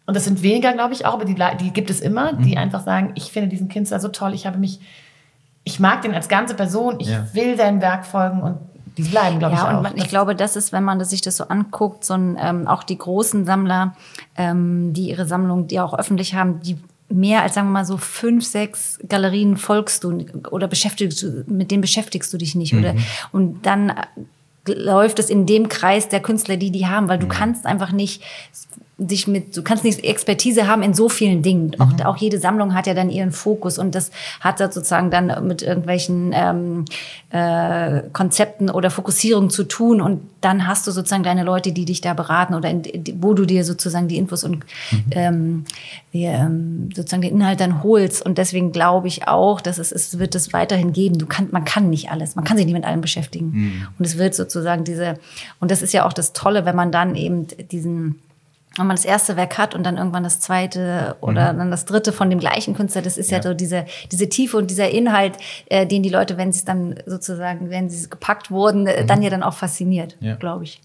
und das sind weniger, glaube ich, auch, aber die, die gibt es immer, die einfach sagen, ich finde diesen Künstler so toll, ich habe mich, ich mag den als ganze Person, ich Ja. will deinem Werk folgen und die bleiben, glaube ich, Ja, auch. und man, ich Das- glaube, das ist, wenn man das, sich das so anguckt, so ein, ähm, auch die großen Sammler, ähm, die ihre Sammlung, die auch öffentlich haben, die mehr als, sagen wir mal, so fünf, sechs Galerien folgst du oder beschäftigst du, mit denen beschäftigst du dich nicht. Oder, und dann äh, läuft es in dem Kreis der Künstler, die die haben, weil du kannst einfach nicht dich mit, du kannst nicht Expertise haben in so vielen Dingen. Auch, auch jede Sammlung hat ja dann ihren Fokus und das hat das sozusagen dann mit irgendwelchen ähm, äh, Konzepten oder Fokussierung zu tun und dann hast du sozusagen deine Leute, die dich da beraten oder in, wo du dir sozusagen die Infos und ähm, die, ähm, sozusagen den Inhalt dann holst und deswegen glaube ich auch, dass es, es wird es weiterhin geben. Du kann, man kann nicht alles, man kann sich nicht mit allem beschäftigen und es wird sozusagen diese und das ist ja auch das Tolle, wenn man dann eben diesen wenn man das erste Werk hat und dann irgendwann das zweite oder dann das dritte von dem gleichen Künstler, das ist ja, Ja. so diese, diese Tiefe und dieser Inhalt, äh, den die Leute, wenn sie es dann sozusagen, wenn sie gepackt wurden, äh, dann ja dann auch fasziniert, Ja. glaube ich.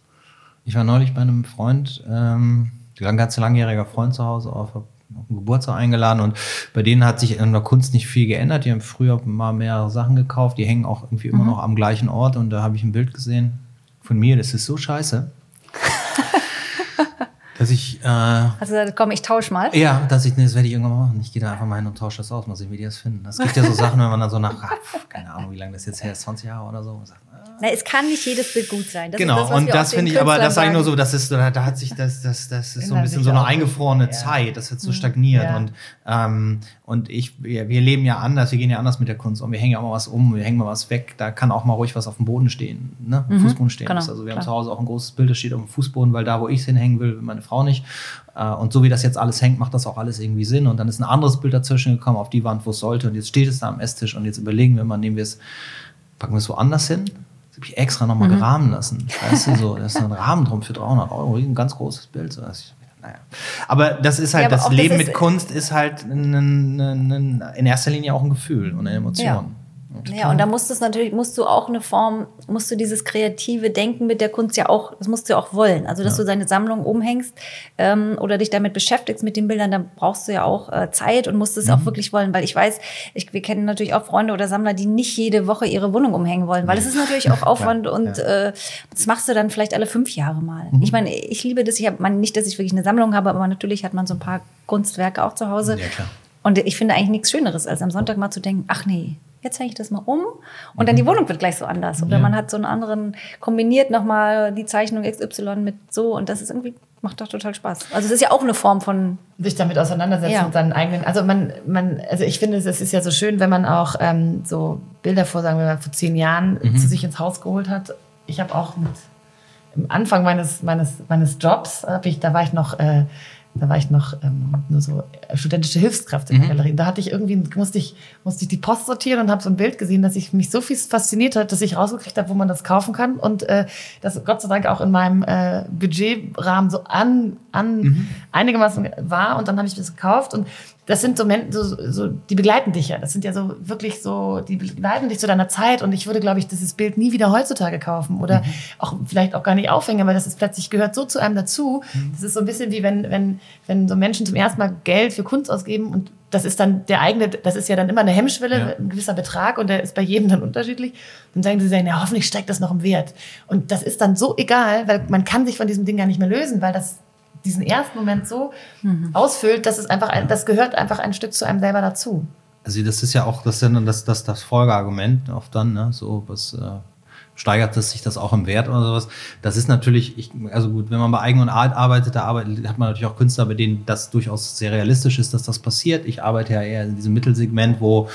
Ich war neulich bei einem Freund, ähm, ein ganz langjähriger Freund zu Hause auf, auf einen Geburtstag eingeladen und bei denen hat sich in der Kunst nicht viel geändert. Die haben früher mal mehrere Sachen gekauft, die hängen auch irgendwie immer noch am gleichen Ort und da habe ich ein Bild gesehen von mir, das ist so scheiße. dass ich, äh, Also komm, ich tausch mal. ja, dass ich, nee, das werde ich irgendwann mal machen. Ich gehe da einfach mal hin und tausche das aus, mal sehen, wie die das finden. Es gibt ja so Sachen, wenn man dann so nach, keine Ahnung, wie lange das jetzt her ist, 20 Jahre oder so, und sagt, Na, es kann nicht jedes Bild gut sein. Das genau, ist das, und das finde ich, aber das sage ich nur so, das ist, da, da hat sich das, das, das ist so ein bisschen so eine eingefrorene Ja. Zeit, das hat so stagniert Ja. und, ähm, und ich, wir, wir leben ja anders, wir gehen ja anders mit der Kunst um, wir hängen ja auch mal was um, wir hängen mal was weg, da kann auch mal ruhig was auf dem Boden stehen, ne, auf dem Fußboden stehen. genau, also wir haben klar. zu Hause auch ein großes Bild, das steht auf dem Fußboden, weil da, wo ich es hinhängen will, will meine Frau nicht. Äh, Und so wie das jetzt alles hängt, macht das auch alles irgendwie Sinn. Und dann ist ein anderes Bild dazwischen gekommen auf die Wand, wo es sollte. Und jetzt steht es da am Esstisch und jetzt überlegen wir mal, nehmen wir es, packen wir es woanders hin? Das habe ich extra Mhm. nochmal gerahmen lassen. Weißt du, so, da ist ein Rahmen drum für 300 Euro, ein ganz großes Bild. So, ich, naja. Aber das ist halt, Ja, das das Leben ist- mit Kunst ist halt ein, ein, in erster Linie auch ein Gefühl und eine Emotion. Ja, und da musst du es natürlich, musst du auch eine Form, musst du dieses kreative Denken mit der Kunst ja auch, das musst du ja auch wollen. Also, dass du deine Sammlung umhängst ähm, oder dich damit beschäftigst mit den Bildern, dann brauchst du ja auch äh, Zeit und musst es Mhm. auch wirklich wollen. Weil ich weiß, ich, wir kennen natürlich auch Freunde oder Sammler, die nicht jede Woche ihre Wohnung umhängen wollen, weil es ist natürlich auch Aufwand und Äh, das machst du dann vielleicht alle fünf Jahre mal. Mhm. Ich meine, ich liebe das, ich habe nicht, dass ich wirklich eine Sammlung habe, aber natürlich hat man so ein paar Kunstwerke auch zu Hause. Ja, klar. Und ich finde eigentlich nichts Schöneres, als am Sonntag mal zu denken, ach nee, jetzt hänge ich das mal um und dann die Wohnung wird gleich so anders. Oder Mhm. Ja. man hat so einen anderen, kombiniert nochmal die Zeichnung XY mit so und das ist irgendwie, macht doch total Spaß. Also das ist ja auch eine Form von, sich damit auseinandersetzen Ja. und seinen eigenen. Also man, man, also ich finde, es ist ja so schön, wenn man auch ähm, so Bilder vor, sagen wir mal, vor zehn Jahren Mhm. zu sich ins Haus geholt hat. Ich habe auch mit am Anfang meines meines meines Jobs habe ich, da war ich noch äh, da war ich noch ähm, nur so studentische Hilfskraft in Mhm. der Galerie. Da hatte ich irgendwie, musste ich, musste ich die Post sortieren und habe so ein Bild gesehen, dass ich mich so viel fasziniert hat, dass ich rausgekriegt habe, wo man das kaufen kann und äh, das Gott sei Dank auch in meinem äh, Budgetrahmen so an, an Mhm. einigermaßen war und dann habe ich das gekauft und das sind so, so, so, die begleiten dich ja. Das sind ja so wirklich so, die begleiten dich zu deiner Zeit und ich würde, glaube ich, dieses Bild nie wieder heutzutage kaufen oder auch vielleicht auch gar nicht aufhängen, weil das ist plötzlich gehört so zu einem dazu. Das ist so ein bisschen wie wenn, wenn, wenn so Menschen zum ersten Mal Geld für Kunst ausgeben und das ist dann der eigene, das ist ja dann immer eine Hemmschwelle, Ja. ein gewisser Betrag und der ist bei jedem dann unterschiedlich. Dann sagen sie sich, ja, hoffentlich steigt das noch im Wert. Und das ist dann so egal, weil man kann sich von diesem Ding gar nicht mehr lösen, weil das diesen ersten Moment so ausfüllt, dass es einfach, ein, das gehört einfach ein Stück zu einem selber dazu. Also das ist ja auch das, ist ja dann das, das, das Folgeargument oft dann, ne? so was äh, steigert es sich das auch im Wert oder sowas. Das ist natürlich, ich, also gut, wenn man bei Eigen und Art arbeitet, da arbeitet, hat man natürlich auch Künstler, bei denen das durchaus sehr realistisch ist, dass das passiert. Ich arbeite ja eher in diesem Mittelsegment, wo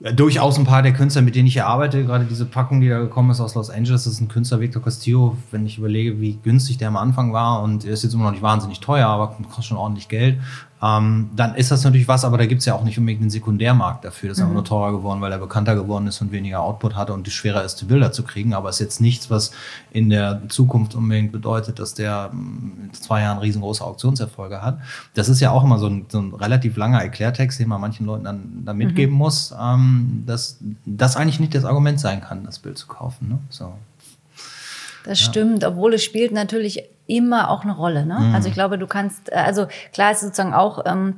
durchaus ein paar der Künstler, mit denen ich hier arbeite, gerade diese Packung, die da gekommen ist aus Los Angeles, das ist ein Künstler, Victor Castillo, wenn ich überlege, wie günstig der am Anfang war und er ist jetzt immer noch nicht wahnsinnig teuer, aber kostet schon ordentlich Geld. Ähm, dann ist das natürlich was, aber da gibt es ja auch nicht unbedingt einen Sekundärmarkt dafür. Das ist einfach nur teurer geworden, weil er bekannter geworden ist und weniger Output hatte und es schwerer ist, die Bilder zu kriegen. Aber es ist jetzt nichts, was in der Zukunft unbedingt bedeutet, dass der mm, in zwei Jahren riesengroße Auktionserfolge hat. Das ist ja auch immer so ein, so ein relativ langer Erklärtext, den man manchen Leuten dann, dann mitgeben muss, ähm, dass das eigentlich nicht das Argument sein kann, das Bild zu kaufen. Ne? So. Das stimmt, obwohl es spielt natürlich immer auch eine Rolle. Ne? Also ich glaube, du kannst, äh, also klar ist sozusagen auch, ähm,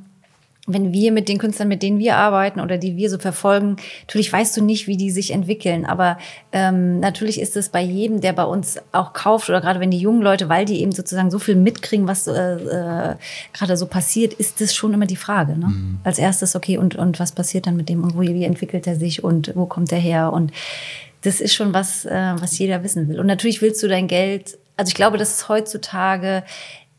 wenn wir mit den Künstlern, mit denen wir arbeiten oder die wir so verfolgen, natürlich weißt du nicht, wie die sich entwickeln. Aber ähm, natürlich ist es bei jedem, der bei uns auch kauft oder gerade wenn die jungen Leute, weil die eben sozusagen so viel mitkriegen, was äh, äh, gerade so passiert, ist das schon immer die Frage. Ne? Als erstes, okay, und, und was passiert dann mit dem und wo, wie entwickelt er sich und wo kommt er her? Und das ist schon was, äh, was jeder wissen will. Und natürlich willst du dein Geld, also ich glaube, das ist heutzutage,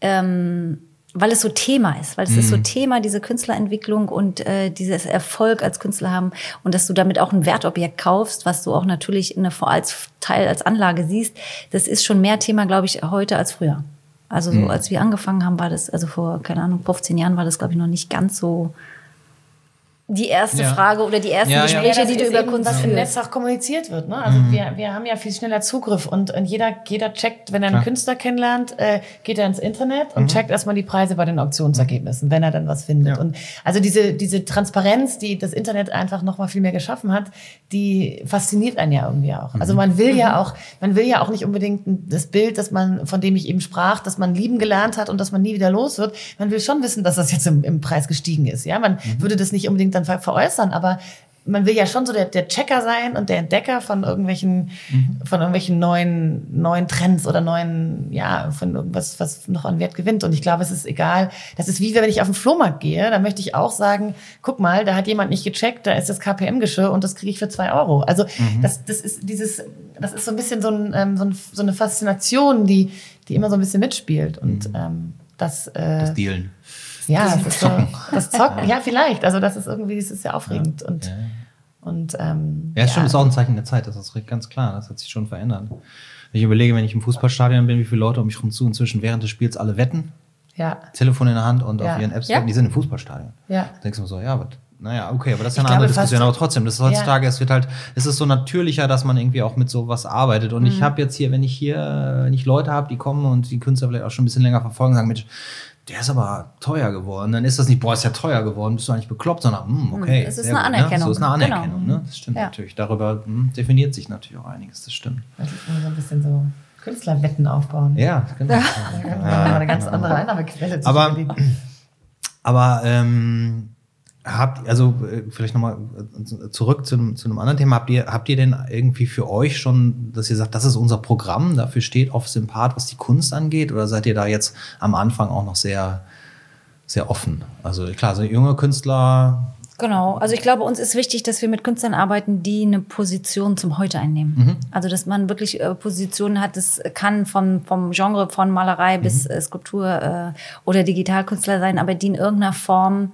ähm, weil es so Thema ist, weil es ist so Thema, diese Künstlerentwicklung und äh, dieses Erfolg als Künstler haben und dass du damit auch ein Wertobjekt kaufst, was du auch natürlich in der, als Teil, als Anlage siehst, das ist schon mehr Thema, glaube ich, heute als früher. Also so, als wir angefangen haben, war das, also vor, keine Ahnung, 15 Jahren war das, glaube ich, noch nicht ganz so die erste Ja. Frage oder die ersten Ja, ja. Gespräche, die das du ist über Kunst was im führst. Netz auch kommuniziert wird. Ne? Also wir, wir haben ja viel schneller Zugriff und, und jeder, jeder checkt, wenn er einen Klar. Künstler kennenlernt, äh, geht er ins Internet und checkt erstmal die Preise bei den Auktionsergebnissen, wenn er dann was findet. Ja. Und also diese, diese Transparenz, die das Internet einfach noch mal viel mehr geschaffen hat, die fasziniert einen ja irgendwie auch. Also man will ja auch, man will ja auch nicht unbedingt das Bild, das man, von dem ich eben sprach, dass man lieben gelernt hat und dass man nie wieder los wird. Man will schon wissen, dass das jetzt im, im Preis gestiegen ist. Ja, man würde das nicht unbedingt dann ver veräußern, aber man will ja schon so der, der Checker sein und der Entdecker von irgendwelchen, von irgendwelchen neuen, neuen Trends oder neuen, ja, von irgendwas, was noch an Wert gewinnt. Und ich glaube, es ist egal. Das ist wie wenn ich auf den Flohmarkt gehe, da möchte ich auch sagen, guck mal, da hat jemand nicht gecheckt, da ist das KPM-Geschirr und das kriege ich für zwei Euro. Also das, das ist dieses, das ist so ein bisschen so, ein, ähm, so, ein, so eine Faszination, die, die immer so ein bisschen mitspielt. Und ähm, das, äh, Das Dealen. Ja, das, ist so, das Zocken, ja, vielleicht. Also das ist irgendwie, das ist ja aufregend. Und, Ja. und ähm, Ja, stimmt, ist auch ein Zeichen der Zeit, das ist ganz klar, das hat sich schon verändert. Wenn ich überlege, wenn ich im Fußballstadion bin, wie viele Leute um mich rum zu inzwischen während des Spiels alle wetten, ja, Telefon in der Hand und Ja. auf ihren Apps, Ja. wetten, die sind im Fußballstadion. ja. Da denkst du mir so, ja, aber naja, okay, aber das ist ja eine andere Diskussion. Aber trotzdem, das ist heutzutage, es wird halt, es ist so natürlicher, dass man irgendwie auch mit sowas arbeitet. Und Mhm. ich habe jetzt hier, wenn ich hier, wenn ich Leute habe, die kommen und die Künstler vielleicht auch schon ein bisschen länger verfolgen, sagen, Mensch, der ist aber teuer geworden. Dann ist das nicht, boah, ist ja teuer geworden, bist du eigentlich bekloppt, sondern, hm, okay. es ist eine gut, Anerkennung. Ne? So ist eine Genau. Anerkennung, ne? Das stimmt Ja. natürlich. Darüber hm, definiert sich natürlich auch einiges, das stimmt. Das ist immer so ein bisschen so Künstlerwetten aufbauen. Ja, genau. Da kann man eine ganz andere Einnahmequelle zu Aber-. Aber ähm, habt also äh, vielleicht nochmal zurück zu, einem- zu einem anderen Thema. Habt ihr, habt ihr denn irgendwie für euch schon, dass ihr sagt, das ist unser Programm, dafür steht Office im Part, was die Kunst angeht? Oder seid ihr da jetzt am Anfang auch noch sehr, sehr offen? Also klar, so junge Künstler, Genau, also ich glaube, uns ist wichtig, dass wir mit Künstlern arbeiten, die eine Position zum Heute einnehmen. Also dass man wirklich äh, Positionen hat, das kann vom, vom Genre von Malerei bis äh, Skulptur äh, oder Digitalkünstler sein, aber die in irgendeiner Form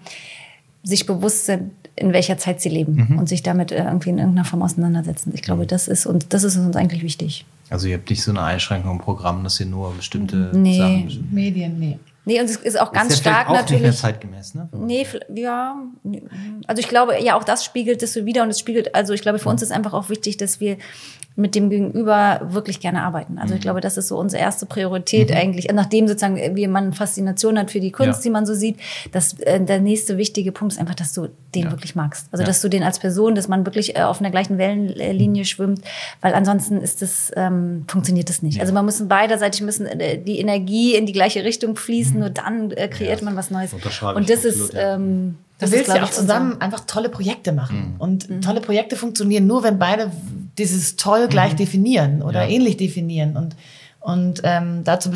sich bewusst sind, in welcher Zeit sie leben und sich damit äh, irgendwie in irgendeiner Form auseinandersetzen. Ich glaube, das ist und das ist uns eigentlich wichtig. also ihr habt nicht so eine Einschränkung im Programm, dass ihr nur bestimmte Nee. Sachen. Medien, nee. Nee, und es ist auch ganz ist ja stark auch nicht mehr natürlich. zeitgemäß, ne? Nee, ja. Also ich glaube, ja, auch das spiegelt das so wieder und es spiegelt, also ich glaube, für uns ist einfach auch wichtig, dass wir mit dem Gegenüber wirklich gerne arbeiten. Also ich glaube, das ist so unsere erste Priorität eigentlich, nachdem sozusagen wie man Faszination hat für die Kunst, Ja. die man so sieht, dass äh, der nächste wichtige Punkt ist einfach, dass du den Ja. wirklich magst. Also Ja. dass du den als Person, dass man wirklich äh, auf einer gleichen Wellenlinie schwimmt, weil ansonsten ist das, ähm, funktioniert das nicht. Also man muss beiderseitig müssen äh, die Energie in die gleiche Richtung fließen, nur dann äh, kreiert man was Neues. Und das absolut, ist, ja. Ähm, Du das willst ist, ja auch zusammen einfach tolle Projekte machen. Mhm. Und tolle Projekte funktionieren nur, wenn beide dieses toll gleich definieren oder Mhm. Ja. ähnlich definieren. Und, und ähm, dazu,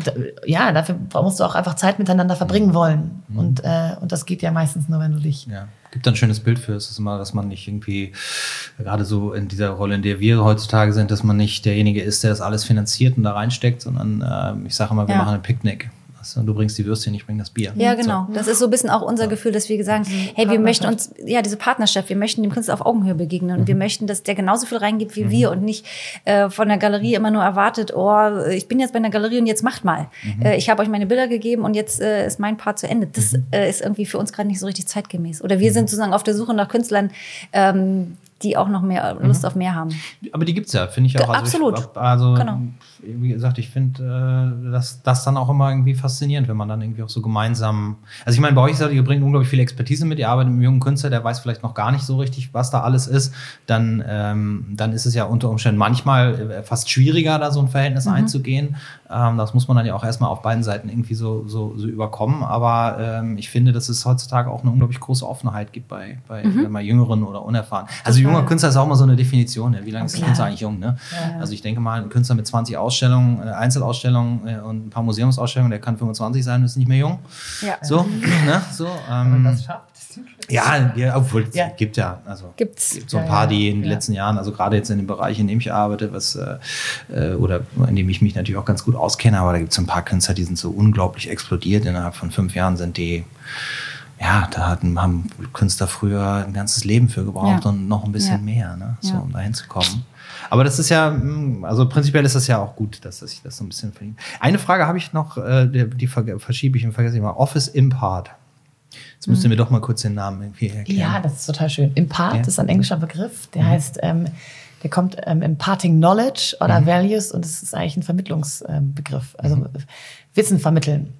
ja, dafür musst du auch einfach Zeit miteinander verbringen wollen. Mhm. Und, äh, und das geht ja meistens nur, wenn du dich. Ja, gibt ein schönes Bild für. Es ist immer, dass man nicht irgendwie, gerade so in dieser Rolle, in der wir heutzutage sind, dass man nicht derjenige ist, der das alles finanziert und da reinsteckt, sondern ähm, ich sage immer, wir Ja. machen ein Picknick. Weißt du, bringst die Würstchen, ich bring das Bier. Ja, genau. Das ist so ein bisschen auch unser Gefühl, dass wir sagen, hey, wir möchten uns, ja, diese Partnerschaft, wir möchten dem Künstler auf Augenhöhe begegnen und wir möchten, dass der genauso viel reingibt wie wir und nicht äh, von der Galerie immer nur erwartet, oh, ich bin jetzt bei einer Galerie und jetzt macht mal. Äh, ich habe euch meine Bilder gegeben und jetzt äh, ist mein Part zu Ende. Das äh, ist irgendwie für uns gerade nicht so richtig zeitgemäß. Oder wir sind sozusagen auf der Suche nach Künstlern, ähm, die auch noch mehr Lust auf mehr haben. Aber die gibt's ja, finde ich auch. Also Absolut. Ich, also, Genau. Wie gesagt, ich finde äh, das, das dann auch immer irgendwie faszinierend, wenn man dann irgendwie auch so gemeinsam. Also, ich meine, bei euch seid ihr bringt unglaublich viel Expertise mit. Ihr arbeitet mit einem jungen Künstler, der weiß vielleicht noch gar nicht so richtig, was da alles ist. Dann, ähm, dann ist es ja unter Umständen manchmal äh, fast schwieriger, da so ein Verhältnis einzugehen. Ähm, das muss man dann ja auch erstmal auf beiden Seiten irgendwie so, so, so überkommen. Aber ähm, ich finde, dass es heutzutage auch eine unglaublich große Offenheit gibt bei, bei wenn man Jüngeren oder Unerfahren. Also junger Künstler ist auch mal so eine Definition. Ne? Wie lange ist ein Künstler eigentlich jung? Ne? Also ich denke mal, ein Künstler mit 20 Ausstellungen, äh, Einzelausstellungen äh, und ein paar Museumsausstellungen, der kann 25 sein ist nicht mehr jung. Ja. So, ne? so ähm, das schafft. ja, ja, obwohl es Ja. gibt ja, also Gibt's. gibt so ein paar, die in den ja. letzten Jahren, also gerade jetzt in dem Bereich, in dem ich arbeite, was äh, äh, oder in dem ich mich natürlich auch ganz gut auskenne, aber da gibt es ein paar Künstler, die sind so unglaublich explodiert. Innerhalb von fünf Jahren sind die, ja, da hatten, haben Künstler früher ein ganzes Leben für gebraucht Ja. und noch ein bisschen Ja. mehr, ne? So, Ja. um da hinzukommen. Aber das ist ja, mh, also prinzipiell ist das ja auch gut, dass sich das so ein bisschen verdient. Eine Frage habe ich noch, äh, die, die ver- verschiebe ich und vergesse ich mal. Office Impart. Jetzt müsst ihr mir doch mal kurz den Namen irgendwie erklären. Ja, das ist total schön. Impart Ja. ist ein englischer Begriff, der heißt, ähm, der kommt ähm, imparting knowledge oder values und es ist eigentlich ein Vermittlungsbegriff, Begriff. also Wissen vermitteln.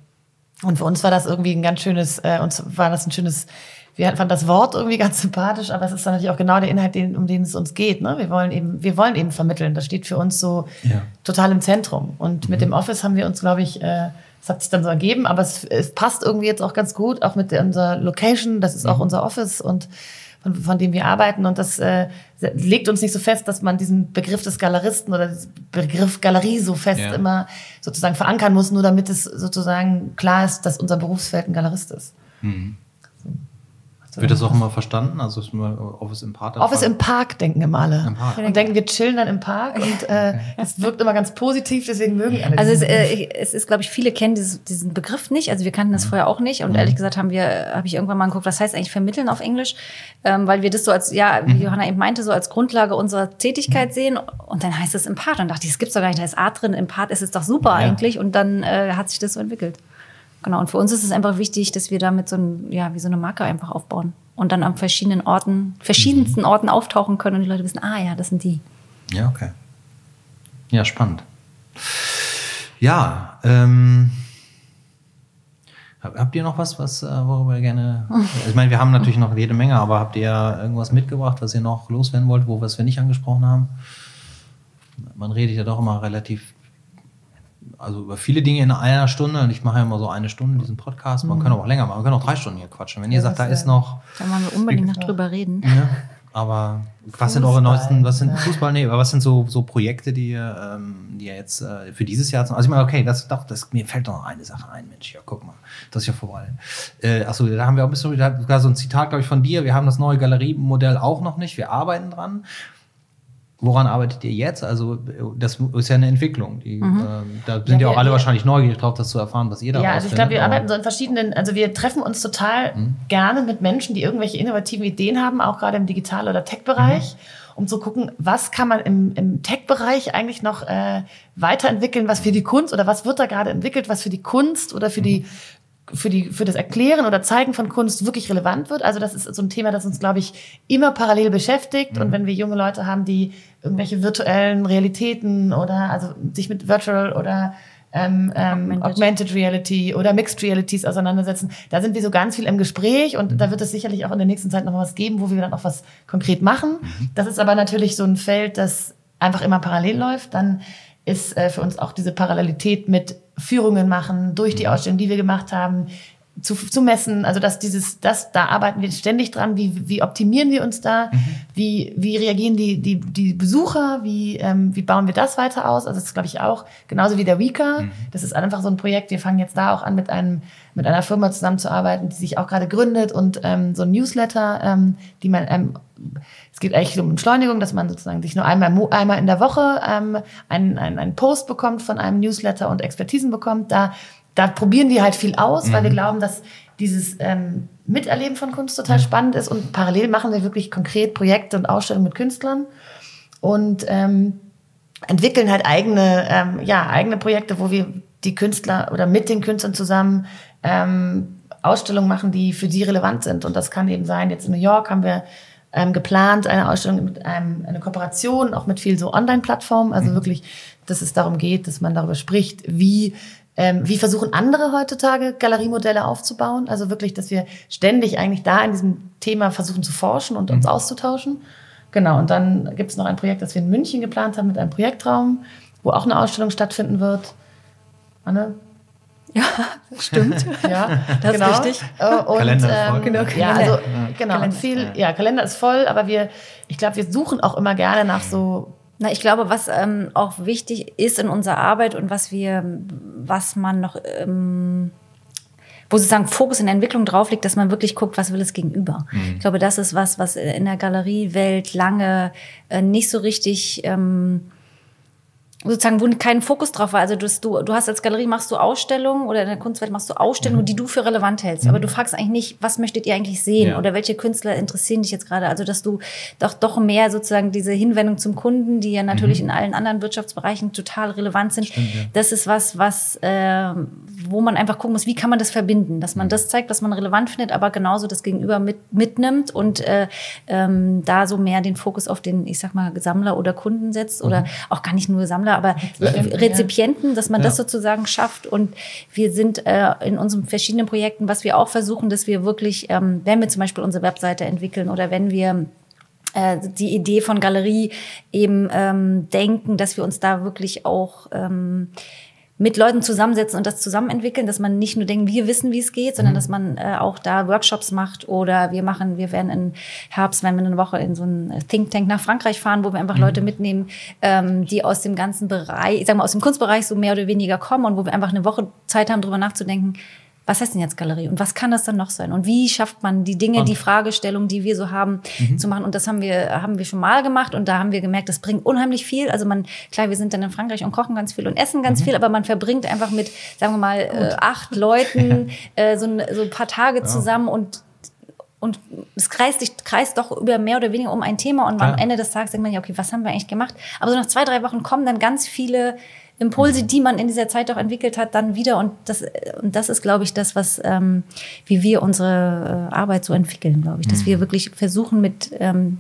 Und für uns war das irgendwie ein ganz schönes, äh, uns war das ein schönes, wir fanden das Wort irgendwie ganz sympathisch, aber es ist dann natürlich auch genau der Inhalt, den, um den es uns geht. Ne? Wir wollen eben, wir wollen eben vermitteln. Das steht für uns so Ja. total im Zentrum. Und mit dem Office haben wir uns, glaube ich, äh, es hat sich dann so ergeben, aber es, es passt irgendwie jetzt auch ganz gut, auch mit unserer Location. Das ist auch unser Office und von, von dem wir arbeiten. Und das äh, legt uns nicht so fest, dass man diesen Begriff des Galeristen oder diesen Begriff Galerie so fest Ja. immer sozusagen verankern muss, nur damit es sozusagen klar ist, dass unser Berufsfeld ein Galerist ist. Wird das auch immer verstanden? Also Office im Part. Office im Park denken immer alle. Im Park. Und denken, wir chillen dann im Park und äh, es wirkt immer ganz positiv, deswegen mögen alle Also es, äh, es ist, glaube ich, viele kennen dieses, diesen Begriff nicht. Also wir kannten das vorher auch nicht. Und ehrlich gesagt haben wir, habe ich irgendwann mal geguckt, was heißt eigentlich vermitteln auf Englisch, ähm, weil wir das so als, ja, wie Johanna eben meinte, so als Grundlage unserer Tätigkeit sehen. Und dann heißt es im Part. Und dachte ich, das gibt's doch gar nicht. Da ist Art drin. Im Part ist es doch super eigentlich. Und dann äh, hat sich das so entwickelt. Genau. Und für uns ist es einfach wichtig, dass wir damit so ein, ja, wie so eine Marke einfach aufbauen. Und dann an verschiedenen Orten, verschiedensten Orten auftauchen können und die Leute wissen, ah ja, das sind die. Ja, okay. Ja, spannend. Ja, ähm, hab- habt ihr noch was, was äh, worüber ihr gerne. Ich meine, wir haben natürlich noch jede Menge, aber habt ihr irgendwas mitgebracht, was ihr noch loswerden wollt, wo was wir nicht angesprochen haben? Man redet ja doch immer relativ, also über viele Dinge in einer Stunde. Und ich mache ja immer so eine Stunde diesen Podcast. Man kann auch länger machen. Man kann auch drei Stunden hier quatschen. Wenn ihr sagt, da ist noch. Da wollen wir unbedingt noch drüber reden. Ja, aber was sind eure neuesten, was sind Fußball, nee, aber was sind so, so Projekte, die ihr, ähm, die ihr jetzt äh, für dieses Jahr, also ich meine, okay, das, doch, das, mir fällt doch noch eine Sache ein, Mensch, ja, guck mal, das ist ja vorbei. Äh, achso, da haben wir auch ein bisschen, da sogar so ein Zitat, glaube ich, von dir, wir haben das neue Galeriemodell auch noch nicht, wir arbeiten dran. Woran arbeitet ihr jetzt? Also, das ist ja eine Entwicklung. Die, ähm, da sind ja, wir- auch alle wir- wahrscheinlich neugierig drauf, das zu erfahren, was ihr da Ja, also ich glaube, wir arbeiten so in verschiedenen, also wir treffen uns total gerne mit Menschen, die irgendwelche innovativen Ideen haben, auch gerade im Digital- oder Tech-Bereich, um zu gucken, was kann man im, im Tech-Bereich eigentlich noch äh, weiterentwickeln, was für die Kunst oder was wird da gerade entwickelt, was für die Kunst oder für die für, die, für das Erklären oder Zeigen von Kunst wirklich relevant wird. Also das ist so ein Thema, das uns, glaube ich, immer parallel beschäftigt. Und wenn wir junge Leute haben, die irgendwelche virtuellen Realitäten oder also sich mit Virtual oder ähm, ähm, Augmented. Augmented Reality oder Mixed Realities auseinandersetzen. Da sind wir so ganz viel im Gespräch und da wird es sicherlich auch in der nächsten Zeit noch was geben, wo wir dann auch was konkret machen. Das ist aber natürlich so ein Feld, das einfach immer parallel läuft. Dann ist äh, für uns auch diese Parallelität mit Führungen machen durch die Ausstellung, die wir gemacht haben, zu, zu messen. Also dass dieses, das, da arbeiten wir ständig dran. Wie, wie optimieren wir uns da? Wie, wie reagieren die, die, die Besucher? Wie, ähm, wie bauen wir das weiter aus? Also das ist, glaube ich, auch genauso wie der Weeka. Das ist einfach so ein Projekt. Wir fangen jetzt da auch an, mit einem, mit einer Firma zusammenzuarbeiten, die sich auch gerade gründet und ähm, so ein Newsletter, ähm, die man, ähm, es geht eigentlich um Entschleunigung, dass man sozusagen sich nur einmal, einmal in der Woche ähm, einen, einen, einen Post bekommt von einem Newsletter und Expertisen bekommt. Da da probieren wir halt viel aus, weil Mhm. wir glauben, dass dieses ähm, Miterleben von Kunst total spannend ist und parallel machen wir wirklich konkret Projekte und Ausstellungen mit Künstlern und ähm, entwickeln halt eigene, ähm, ja, eigene Projekte, wo wir die Künstler oder mit den Künstlern zusammen ähm, Ausstellungen machen, die für sie relevant sind. Und das kann eben sein, jetzt in New York haben wir ähm, geplant, eine Ausstellung mit einem, eine Kooperation, auch mit viel so Online-Plattformen, also wirklich, dass es darum geht, dass man darüber spricht, wie ähm, wie versuchen andere heutzutage Galeriemodelle aufzubauen? Also wirklich, dass wir ständig eigentlich da in diesem Thema versuchen zu forschen und uns auszutauschen. Genau, und dann gibt es noch ein Projekt, das wir in München geplant haben mit einem Projektraum, wo auch eine Ausstellung stattfinden wird. Anne? Ja, stimmt. Ja, Das ist genau. richtig. Äh, Und, Kalender ist voll. ähm, Genau, ja, Kalender. also genau, Kalender. und viel, ja, Kalender ist voll, aber wir, ich glaube, wir suchen auch immer gerne nach so Na, ich glaube, was ähm, auch wichtig ist in unserer Arbeit und was wir, was man noch, ähm, wo sozusagen Fokus in der Entwicklung drauf liegt, dass man wirklich guckt, was will es gegenüber. Ich glaube, das ist was, was in der Galeriewelt lange äh, nicht so richtig ähm, sozusagen, wo kein Fokus drauf war. Also du, du, du hast als Galerie machst du Ausstellungen oder in der Kunstwelt machst du Ausstellungen, die du für relevant hältst. Aber du fragst eigentlich nicht, was möchtet ihr eigentlich sehen Ja. oder welche Künstler interessieren dich jetzt gerade. Also dass du doch doch mehr sozusagen diese Hinwendung zum Kunden, die ja natürlich in allen anderen Wirtschaftsbereichen total relevant sind. Das ist was, was äh, wo man einfach gucken muss, wie kann man das verbinden, dass man das zeigt, was man relevant findet, aber genauso das Gegenüber mit, mitnimmt und äh, ähm, da so mehr den Fokus auf den, ich sag mal, Sammler oder Kunden setzt oder auch gar nicht nur Sammler, aber Rezipienten, dass man das sozusagen schafft. Und wir sind äh, in unseren verschiedenen Projekten, was wir auch versuchen, dass wir wirklich, ähm, wenn wir zum Beispiel unsere Webseite entwickeln oder wenn wir äh, die Idee von Galerie eben ähm, denken, dass wir uns da wirklich auch ähm, mit Leuten zusammensetzen und das zusammen entwickeln, dass man nicht nur denkt, wir wissen, wie es geht, sondern dass man äh, auch da Workshops macht oder wir machen, wir werden im Herbst, wenn wir eine Woche in so einen Think Tank nach Frankreich fahren, wo wir einfach Leute mitnehmen, ähm, die aus dem ganzen Bereich, ich sag mal aus dem Kunstbereich so mehr oder weniger kommen und wo wir einfach eine Woche Zeit haben, darüber nachzudenken, was heißt denn jetzt Galerie? Und was kann das dann noch sein? Und wie schafft man die Dinge, die Fragestellungen, die wir so haben, zu machen? Und das haben wir haben wir schon mal gemacht und da haben wir gemerkt, das bringt unheimlich viel. Also man klar, wir sind dann in Frankreich und kochen ganz viel und essen ganz viel, aber man verbringt einfach mit sagen wir mal äh, acht Leuten äh, so, ein, so ein paar Tage zusammen und und es kreist, sich, kreist doch über mehr oder weniger um ein Thema und am Klar. Ende des Tages denkt man ja, okay, was haben wir eigentlich gemacht? Aber so nach zwei, drei Wochen kommen dann ganz viele Impulse, die man in dieser Zeit auch entwickelt hat, dann wieder. Und das, und das ist, glaube ich, das, was, ähm, wie wir unsere äh, Arbeit so entwickeln, glaube ich. Dass wir wirklich versuchen mit, ähm,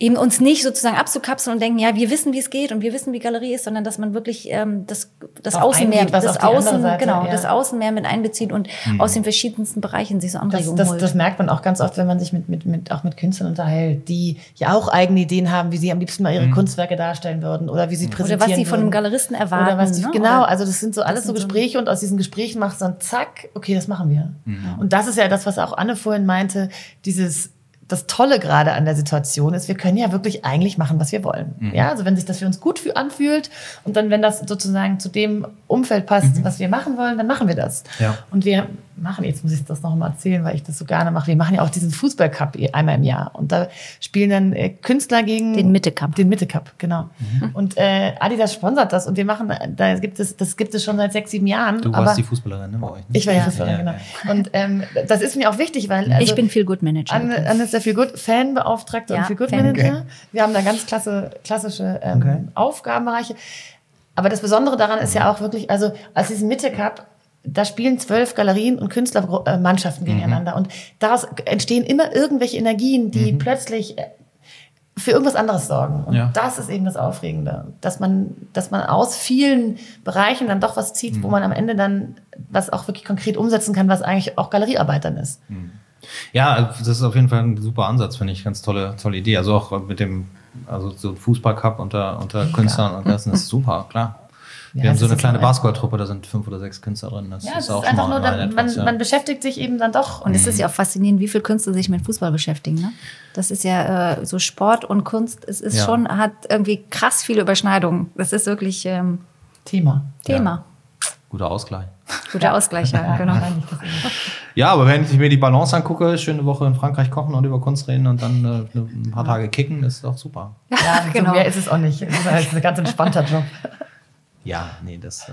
eben uns nicht sozusagen abzukapseln und denken, ja, wir wissen, wie es geht und wir wissen, wie Galerie ist, sondern dass man wirklich ähm, das, das Darauf Außen mehr, das Außen, Seite, genau, ja. das Außen mehr mit einbezieht und aus den verschiedensten Bereichen sich so Das, Anregungen das, holt. das merkt man auch ganz oft, wenn man sich mit, mit, mit, auch mit Künstlern unterhält, die ja auch eigene Ideen haben, wie sie am liebsten mal ihre Kunstwerke darstellen würden oder wie sie präsentieren oder was sie von einem. Galeristen erwarten. Oder was die, ne? genau, also das sind so alles so sind so- Gespräche und aus diesen Gesprächen macht dann zack, okay, das machen wir. Und das ist ja das, was auch Anne vorhin meinte, dieses das Tolle gerade an der Situation ist, wir können ja wirklich eigentlich machen, was wir wollen. Ja, also wenn sich das für uns gut für anfühlt und dann, wenn das sozusagen zu dem Umfeld passt, was wir machen wollen, dann machen wir das. Ja. Und wir machen, jetzt muss ich das noch mal erzählen, weil ich das so gerne mache, wir machen ja auch diesen Fußballcup einmal im Jahr und da spielen dann äh, Künstler gegen Den Mitte-Cup. Den Mitte-Cup, genau. Und äh, Adidas sponsert das und wir machen, da gibt es, das gibt es schon seit sechs, sieben Jahren. Du aber warst die Fußballerin, ne, bei euch? Ne? ich war die Ja. Fußballerin, Ja, genau. Und ähm, das ist mir auch wichtig, weil also, ich bin viel Good Manager. Anne, Anne ist der viel gut Fanbeauftragte Ja, und viel gut Fan. Manager. Wir haben da ganz klasse, klassische ähm, Okay. Aufgabenbereiche. Aber das Besondere daran ist ja auch wirklich, also als diesen Mitte Cup, da spielen zwölf Galerien und Künstlermannschaften gegeneinander. Und daraus entstehen immer irgendwelche Energien, die plötzlich äh, für irgendwas anderes sorgen. Und Ja. das ist eben das Aufregende, dass man, dass man aus vielen Bereichen dann doch was zieht, wo man am Ende dann was auch wirklich konkret umsetzen kann, was eigentlich auch Galeriearbeit dann ist. Ja, das ist auf jeden Fall ein super Ansatz, finde ich. Ganz tolle, tolle Idee. Also auch mit dem, also so Fußballcup unter, unter Künstlern und das ist super, klar. Wir Ja, haben so eine kleine Basketballtruppe, da sind fünf oder sechs Künstler drin. Das Ja, ist auch ist schon einfach nur, dann, man, ja. man beschäftigt sich eben dann doch. Und es ist ja auch faszinierend, wie viele Künstler sich mit Fußball beschäftigen. Ne? Das ist ja äh, so Sport und Kunst. Es ist Ja. schon, hat irgendwie krass viele Überschneidungen. Das ist wirklich ähm, Thema. Thema. Guter Ausgleich. Guter Ausgleich, ja, genau. Ja, aber wenn ich mir die Balance angucke, schöne Woche in Frankreich kochen und über Kunst reden und dann äh, ein paar Tage kicken, ist doch super. Ja, Genau. so mehr ist es auch nicht. Es ist halt ein ganz entspannter Job. Ja, nee, das, äh,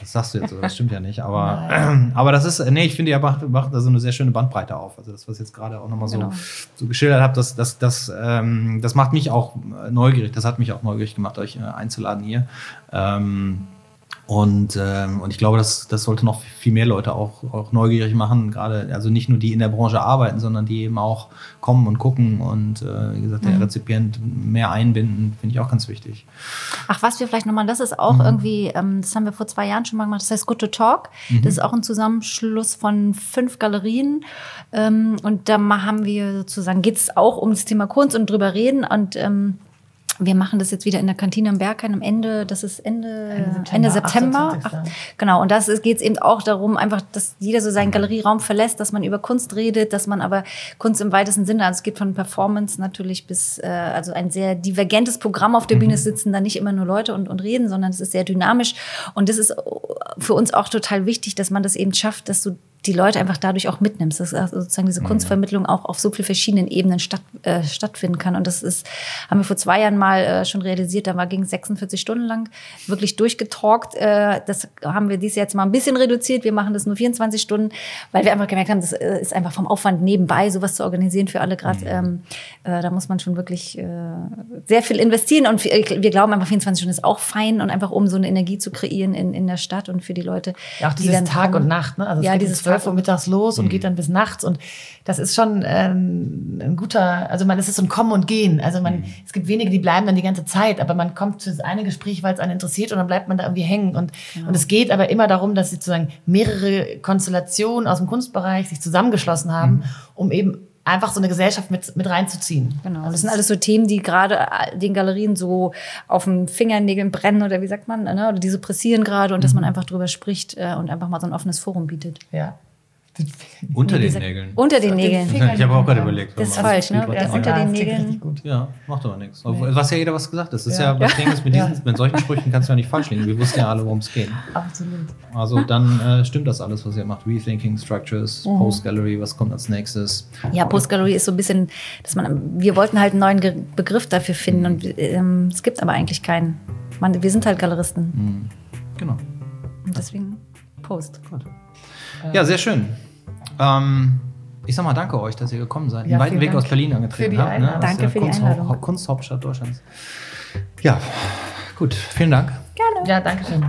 das sagst du jetzt, so, das stimmt ja nicht. Aber, aber das ist, nee, ich finde, ihr macht, macht da so eine sehr schöne Bandbreite auf. Also das, was ich jetzt gerade auch nochmal so, Genau. so geschildert habt, das, das, das, ähm, das macht mich auch äh, neugierig. Das hat mich auch neugierig gemacht, euch äh, einzuladen hier. Ähm, und, ähm, und ich glaube, das, das sollte noch viel mehr Leute auch, auch neugierig machen, gerade, also nicht nur die in der Branche arbeiten, sondern die eben auch kommen und gucken und, äh, wie gesagt, der Rezipient mehr einbinden, finde ich auch ganz wichtig. Ach, was wir vielleicht nochmal, das ist auch irgendwie, ähm, das haben wir vor zwei Jahren schon mal gemacht, das heißt Good to Talk. Das ist auch ein Zusammenschluss von fünf Galerien. Ähm, und da haben wir sozusagen, geht es auch um das Thema Kunst und drüber reden. Und ähm, wir machen das jetzt wieder in der Kantine am Berghain am Ende, das ist Ende, Ende Ende September, September. 28.. Ach, genau, und das geht es eben auch darum, einfach, dass jeder so seinen Galerieraum verlässt, dass man über Kunst redet, dass man aber Kunst im weitesten Sinne, also es geht von Performance natürlich bis, äh, also ein sehr divergentes Programm auf der Bühne es sitzen da nicht immer nur Leute und, und reden, sondern es ist sehr dynamisch. Und das ist für uns auch total wichtig, dass man das eben schafft, dass du die Leute einfach dadurch auch mitnimmst, dass also sozusagen diese Kunstvermittlung auch auf so vielen verschiedenen Ebenen statt, äh, stattfinden kann. Und das ist, haben wir vor zwei Jahren mal äh, schon realisiert, da war ging 46 Stunden lang wirklich durchgetalkt. Äh, das haben wir dieses Jahr jetzt mal ein bisschen reduziert. Wir machen das nur 24 Stunden, weil wir einfach gemerkt haben, das äh, ist einfach vom Aufwand nebenbei, sowas zu organisieren für alle gerade. Ähm, äh, da muss man schon wirklich äh, sehr viel investieren. Und wir glauben einfach, 24 Stunden ist auch fein und einfach um so eine Energie zu kreieren in, in der Stadt und für die Leute. Ja, auch die dieses dann Tag kommen. und Nacht, ne? Also ja, es dieses 12 Tag Uhr mittags los und geht dann bis nachts. Und das ist schon ähm, ein guter, also man, es ist so ein Kommen und Gehen. Also man, es gibt wenige, die bleiben dann die ganze Zeit, aber man kommt zu das eine Gespräch, weil es einen interessiert und dann bleibt man da irgendwie hängen. Und, und es geht aber immer darum, dass sozusagen mehrere Konstellationen aus dem Kunstbereich sich zusammengeschlossen haben, um eben einfach so eine Gesellschaft mit, mit reinzuziehen. Genau, Also das sind alles so Themen, die gerade äh, den Galerien so auf den Fingernägeln brennen oder wie sagt man, ne? oder die so pressieren gerade und dass man einfach drüber spricht äh, und einfach mal so ein offenes Forum bietet. Ja. Unter den Nägeln. Unter den Nägeln. Ich habe auch gerade überlegt. Das ist was- falsch, ne? Ja, unter den das Nägeln. Ja, macht aber nichts. Was ja jeder was gesagt hat. Das ist ja, Ja. das Ding ist, mit, diesen, mit solchen Sprüchen kannst du ja nicht falsch liegen. Wir wussten ja alle, worum es geht. Absolut. Also dann äh, stimmt das alles, was ihr macht. Rethinking Structures, Post Gallery, was kommt als nächstes? Ja, Postgalerie ist so ein bisschen, dass man, wir wollten halt einen neuen Ge Begriff dafür finden und ähm, es gibt aber eigentlich keinen. Man, wir sind halt Galeristen Genau. und deswegen Post. Gut. Ja, sehr schön. Ähm, ich sag mal danke euch, dass ihr gekommen seid. Ja, Den weiten Weg Dank aus Berlin angetreten die habt. Ne? Danke ja für die Kunsthau- Einladung. Kunsthauptstadt Deutschlands. Ja, gut. Vielen Dank. Ja, danke schön.